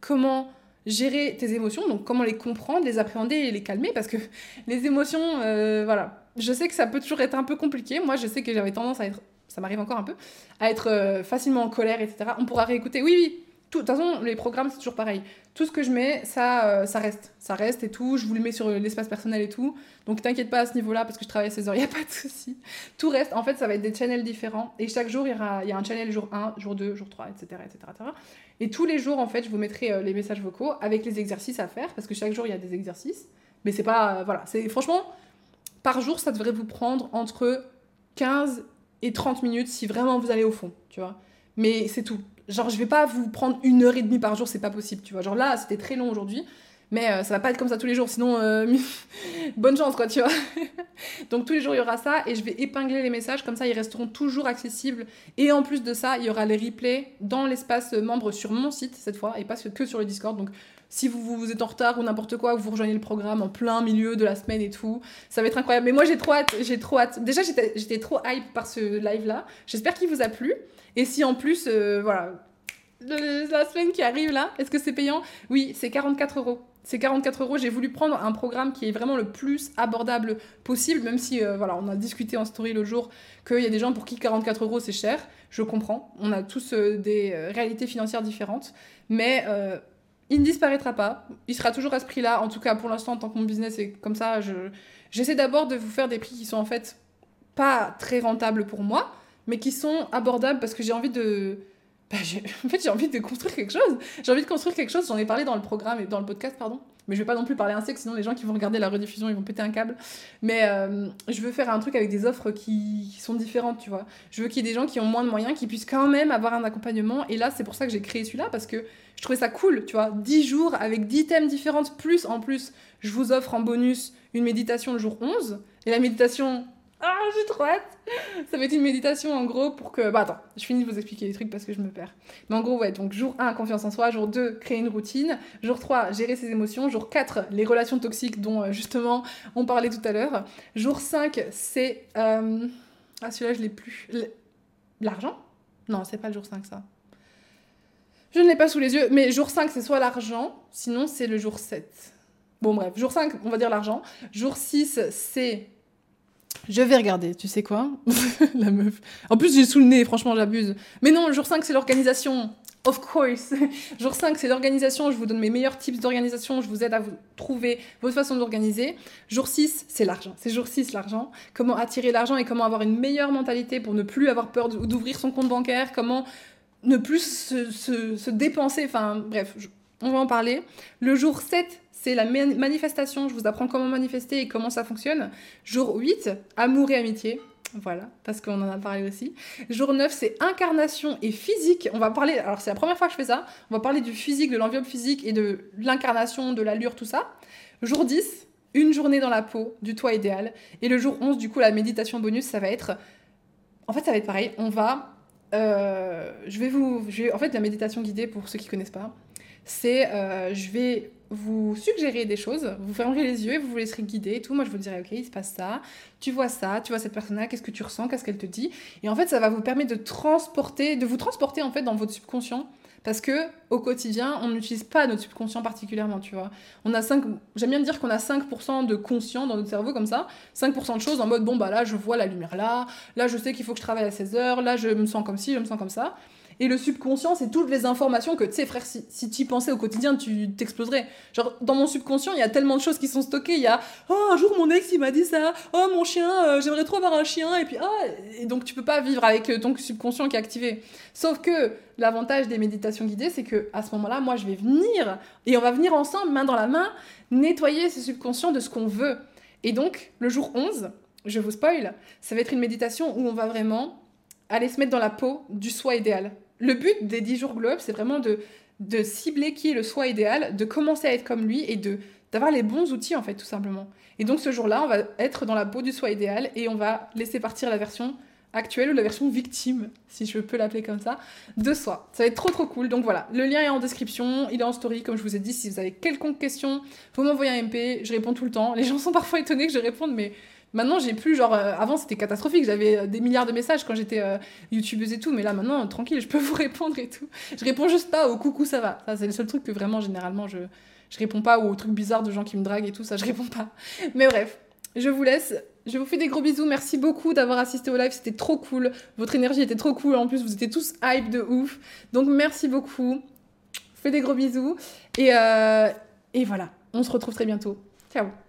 comment gérer tes émotions, donc comment les comprendre, les appréhender et les calmer, parce que les émotions, euh, voilà, je sais que ça peut toujours être un peu compliqué. Moi, je sais que j'avais tendance à être, ça m'arrive encore un peu, à être euh, facilement en colère, etc. On pourra réécouter, oui, oui, de toute façon, les programmes, c'est toujours pareil. Tout ce que je mets, ça, euh, reste. Ça reste et tout. Je vous le mets sur l'espace personnel et tout. Donc t'inquiète pas à ce niveau-là, parce que je travaille à 16 heures, il n'y a pas de souci. Tout reste. En fait, ça va être des channels différents. Et chaque jour, il y, a un channel jour 1, jour 2, jour 3, etc. etc., Et tous les jours, en fait, je vous mettrai euh, les messages vocaux avec les exercices à faire, parce que chaque jour, il y a des exercices. Mais c'est pas. Euh, voilà. c'est Franchement, par jour, ça devrait vous prendre entre 15 et 30 minutes si vraiment vous allez au fond, tu vois. Mais c'est tout genre je vais pas vous prendre une heure et demie par jour, c'est pas possible, tu vois. Genre là, c'était très long aujourd'hui, mais euh, ça va pas être comme ça tous les jours, sinon euh, bonne chance quoi, tu vois. Donc tous les jours il y aura ça et je vais épingler les messages comme ça ils resteront toujours accessibles et en plus de ça, il y aura les replays dans l'espace membre sur mon site cette fois et pas que sur le Discord. Donc si vous, vous êtes en retard ou n'importe quoi, vous rejoignez le programme en plein milieu de la semaine et tout, ça va être incroyable. Mais moi j'ai trop hâte, j'ai trop hâte. Déjà j'étais trop hype par ce live là. J'espère qu'il vous a plu. Et si en plus, euh, voilà, la semaine qui arrive là, est-ce que c'est payant? Oui, c'est 44 euros. C'est 44 euros. J'ai voulu prendre un programme qui est vraiment le plus abordable possible, même si, euh, voilà, on a discuté en story le jour qu'il y a des gens pour qui 44 euros c'est cher. Je comprends. On a tous euh, des réalités financières différentes. Mais il ne disparaîtra pas. Il sera toujours à ce prix-là. En tout cas, pour l'instant, tant que mon business est comme ça, j'essaie d'abord de vous faire des prix qui sont en fait pas très rentables pour moi mais qui sont abordables parce que j'ai envie de. Bah, en fait, j'ai envie de construire quelque chose. J'ai envie de construire quelque chose. J'en ai parlé dans le programme et dans le podcast, pardon. Mais je vais pas non plus parler ainsi, sinon les gens qui vont regarder la rediffusion, ils vont péter un câble. Mais euh, je veux faire un truc avec des offres qui, qui sont différentes, tu vois. Je veux qu'il y ait des gens qui ont moins de moyens, qui puissent quand même avoir un accompagnement. Et là, c'est pour ça que j'ai créé celui-là, parce que je trouvais ça cool, tu vois. 10 jours avec 10 thèmes différents, plus en plus, je vous offre en bonus une méditation le jour 11. Et la méditation, ah, j'ai trop hâte Ça va être une méditation en gros pour que. Bah attends, je finis de vous expliquer les trucs parce que je me perds. Mais en gros, ouais, donc jour 1, confiance en soi. Jour 2, créer une routine. Jour 3, gérer ses émotions. Jour 4, les relations toxiques dont euh, justement on parlait tout à l'heure. Jour 5, c'est. Euh, ah, celui-là, je l'ai plus. L'argent? Non, c'est pas le jour 5, ça. Je ne l'ai pas sous les yeux, mais jour 5, c'est soit l'argent, sinon c'est le jour 7. Bon, bref, jour 5, on va dire l'argent. Jour 6, c'est je vais regarder, tu sais quoi La meuf. En plus, j'ai sous le nez, franchement, j'abuse. Mais non, le jour 5, c'est l'organisation. Of course. jour 5, c'est l'organisation. Je vous donne mes meilleurs tips d'organisation. Je vous aide à vous trouver votre façon d'organiser. Jour 6, c'est l'argent. C'est jour 6, l'argent. Comment attirer l'argent et comment avoir une meilleure mentalité pour ne plus avoir peur d'ouvrir son compte bancaire. Comment ne plus se, se dépenser. Enfin, bref, on va en parler. Le jour 7, c'est la manifestation. Je vous apprends comment manifester et comment ça fonctionne. Jour 8, amour et amitié. Voilà, parce qu'on en a parlé aussi. Jour 9, c'est incarnation et physique. On va parler, alors c'est la première fois que je fais ça, on va parler du physique, de l'enveloppe physique et de l'incarnation, de l'allure, tout ça. Jour 10, une journée dans la peau, du toit idéal. Et le jour 11, du coup, la méditation bonus, ça va être... En fait, ça va être pareil. On va... Euh, je vais vous... Je En fait, la méditation guidée, pour ceux qui connaissent pas, c'est... Euh, je vais vous suggérer des choses, vous fermerez les yeux et vous vous laisserez guider et tout. Moi, je vous dirai, ok, il se passe ça, tu vois ça, tu vois cette personne-là, qu'est-ce que tu ressens, qu'est-ce qu'elle te dit. Et en fait, ça va vous permettre de transporter, de vous transporter en fait dans votre subconscient. Parce que au quotidien, on n'utilise pas notre subconscient particulièrement, tu vois. On a 5 j'aime bien dire qu'on a 5% de conscient dans notre cerveau comme ça, 5% de choses en mode bon bah là je vois la lumière là, là je sais qu'il faut que je travaille à 16 heures, là je me sens comme ci, je me sens comme ça. Et le subconscient, c'est toutes les informations que, tu sais, frère, si, tu y pensais au quotidien, tu t'exploserais. Genre, dans mon subconscient, il y a tellement de choses qui sont stockées. Il y a, oh, un jour, mon ex, il m'a dit ça. Oh, mon chien, euh, j'aimerais trop avoir un chien. Et puis, ah, et donc, tu peux pas vivre avec euh, ton subconscient qui est activé. Sauf que l'avantage des méditations guidées, c'est que à ce moment-là, moi, je vais venir, et on va venir ensemble, main dans la main, nettoyer ce subconscient de ce qu'on veut. Et donc, le jour 11, je vous spoil, ça va être une méditation où on va vraiment aller se mettre dans la peau du soi idéal le but des 10 jours globe, c'est vraiment de, de cibler qui est le soi idéal, de commencer à être comme lui et de d'avoir les bons outils en fait tout simplement. Et donc ce jour-là, on va être dans la peau du soi idéal et on va laisser partir la version actuelle ou la version victime, si je peux l'appeler comme ça, de soi. Ça va être trop trop cool. Donc voilà, le lien est en description, il est en story comme je vous ai dit. Si vous avez quelconque question, vous m'envoyez un MP, je réponds tout le temps. Les gens sont parfois étonnés que je réponde, mais Maintenant, j'ai plus genre. Euh, avant, c'était catastrophique. J'avais euh, des milliards de messages quand j'étais euh, youtubeuse et tout. Mais là, maintenant, tranquille, je peux vous répondre et tout. Je réponds juste pas au coucou, ça va. Ça, c'est le seul truc que vraiment, généralement, je, je réponds pas aux trucs bizarres de gens qui me draguent et tout. Ça, je réponds pas. Mais bref, je vous laisse. Je vous fais des gros bisous. Merci beaucoup d'avoir assisté au live. C'était trop cool. Votre énergie était trop cool. En plus, vous étiez tous hype de ouf. Donc, merci beaucoup. Je fais des gros bisous. Et, et voilà. On se retrouve très bientôt. Ciao.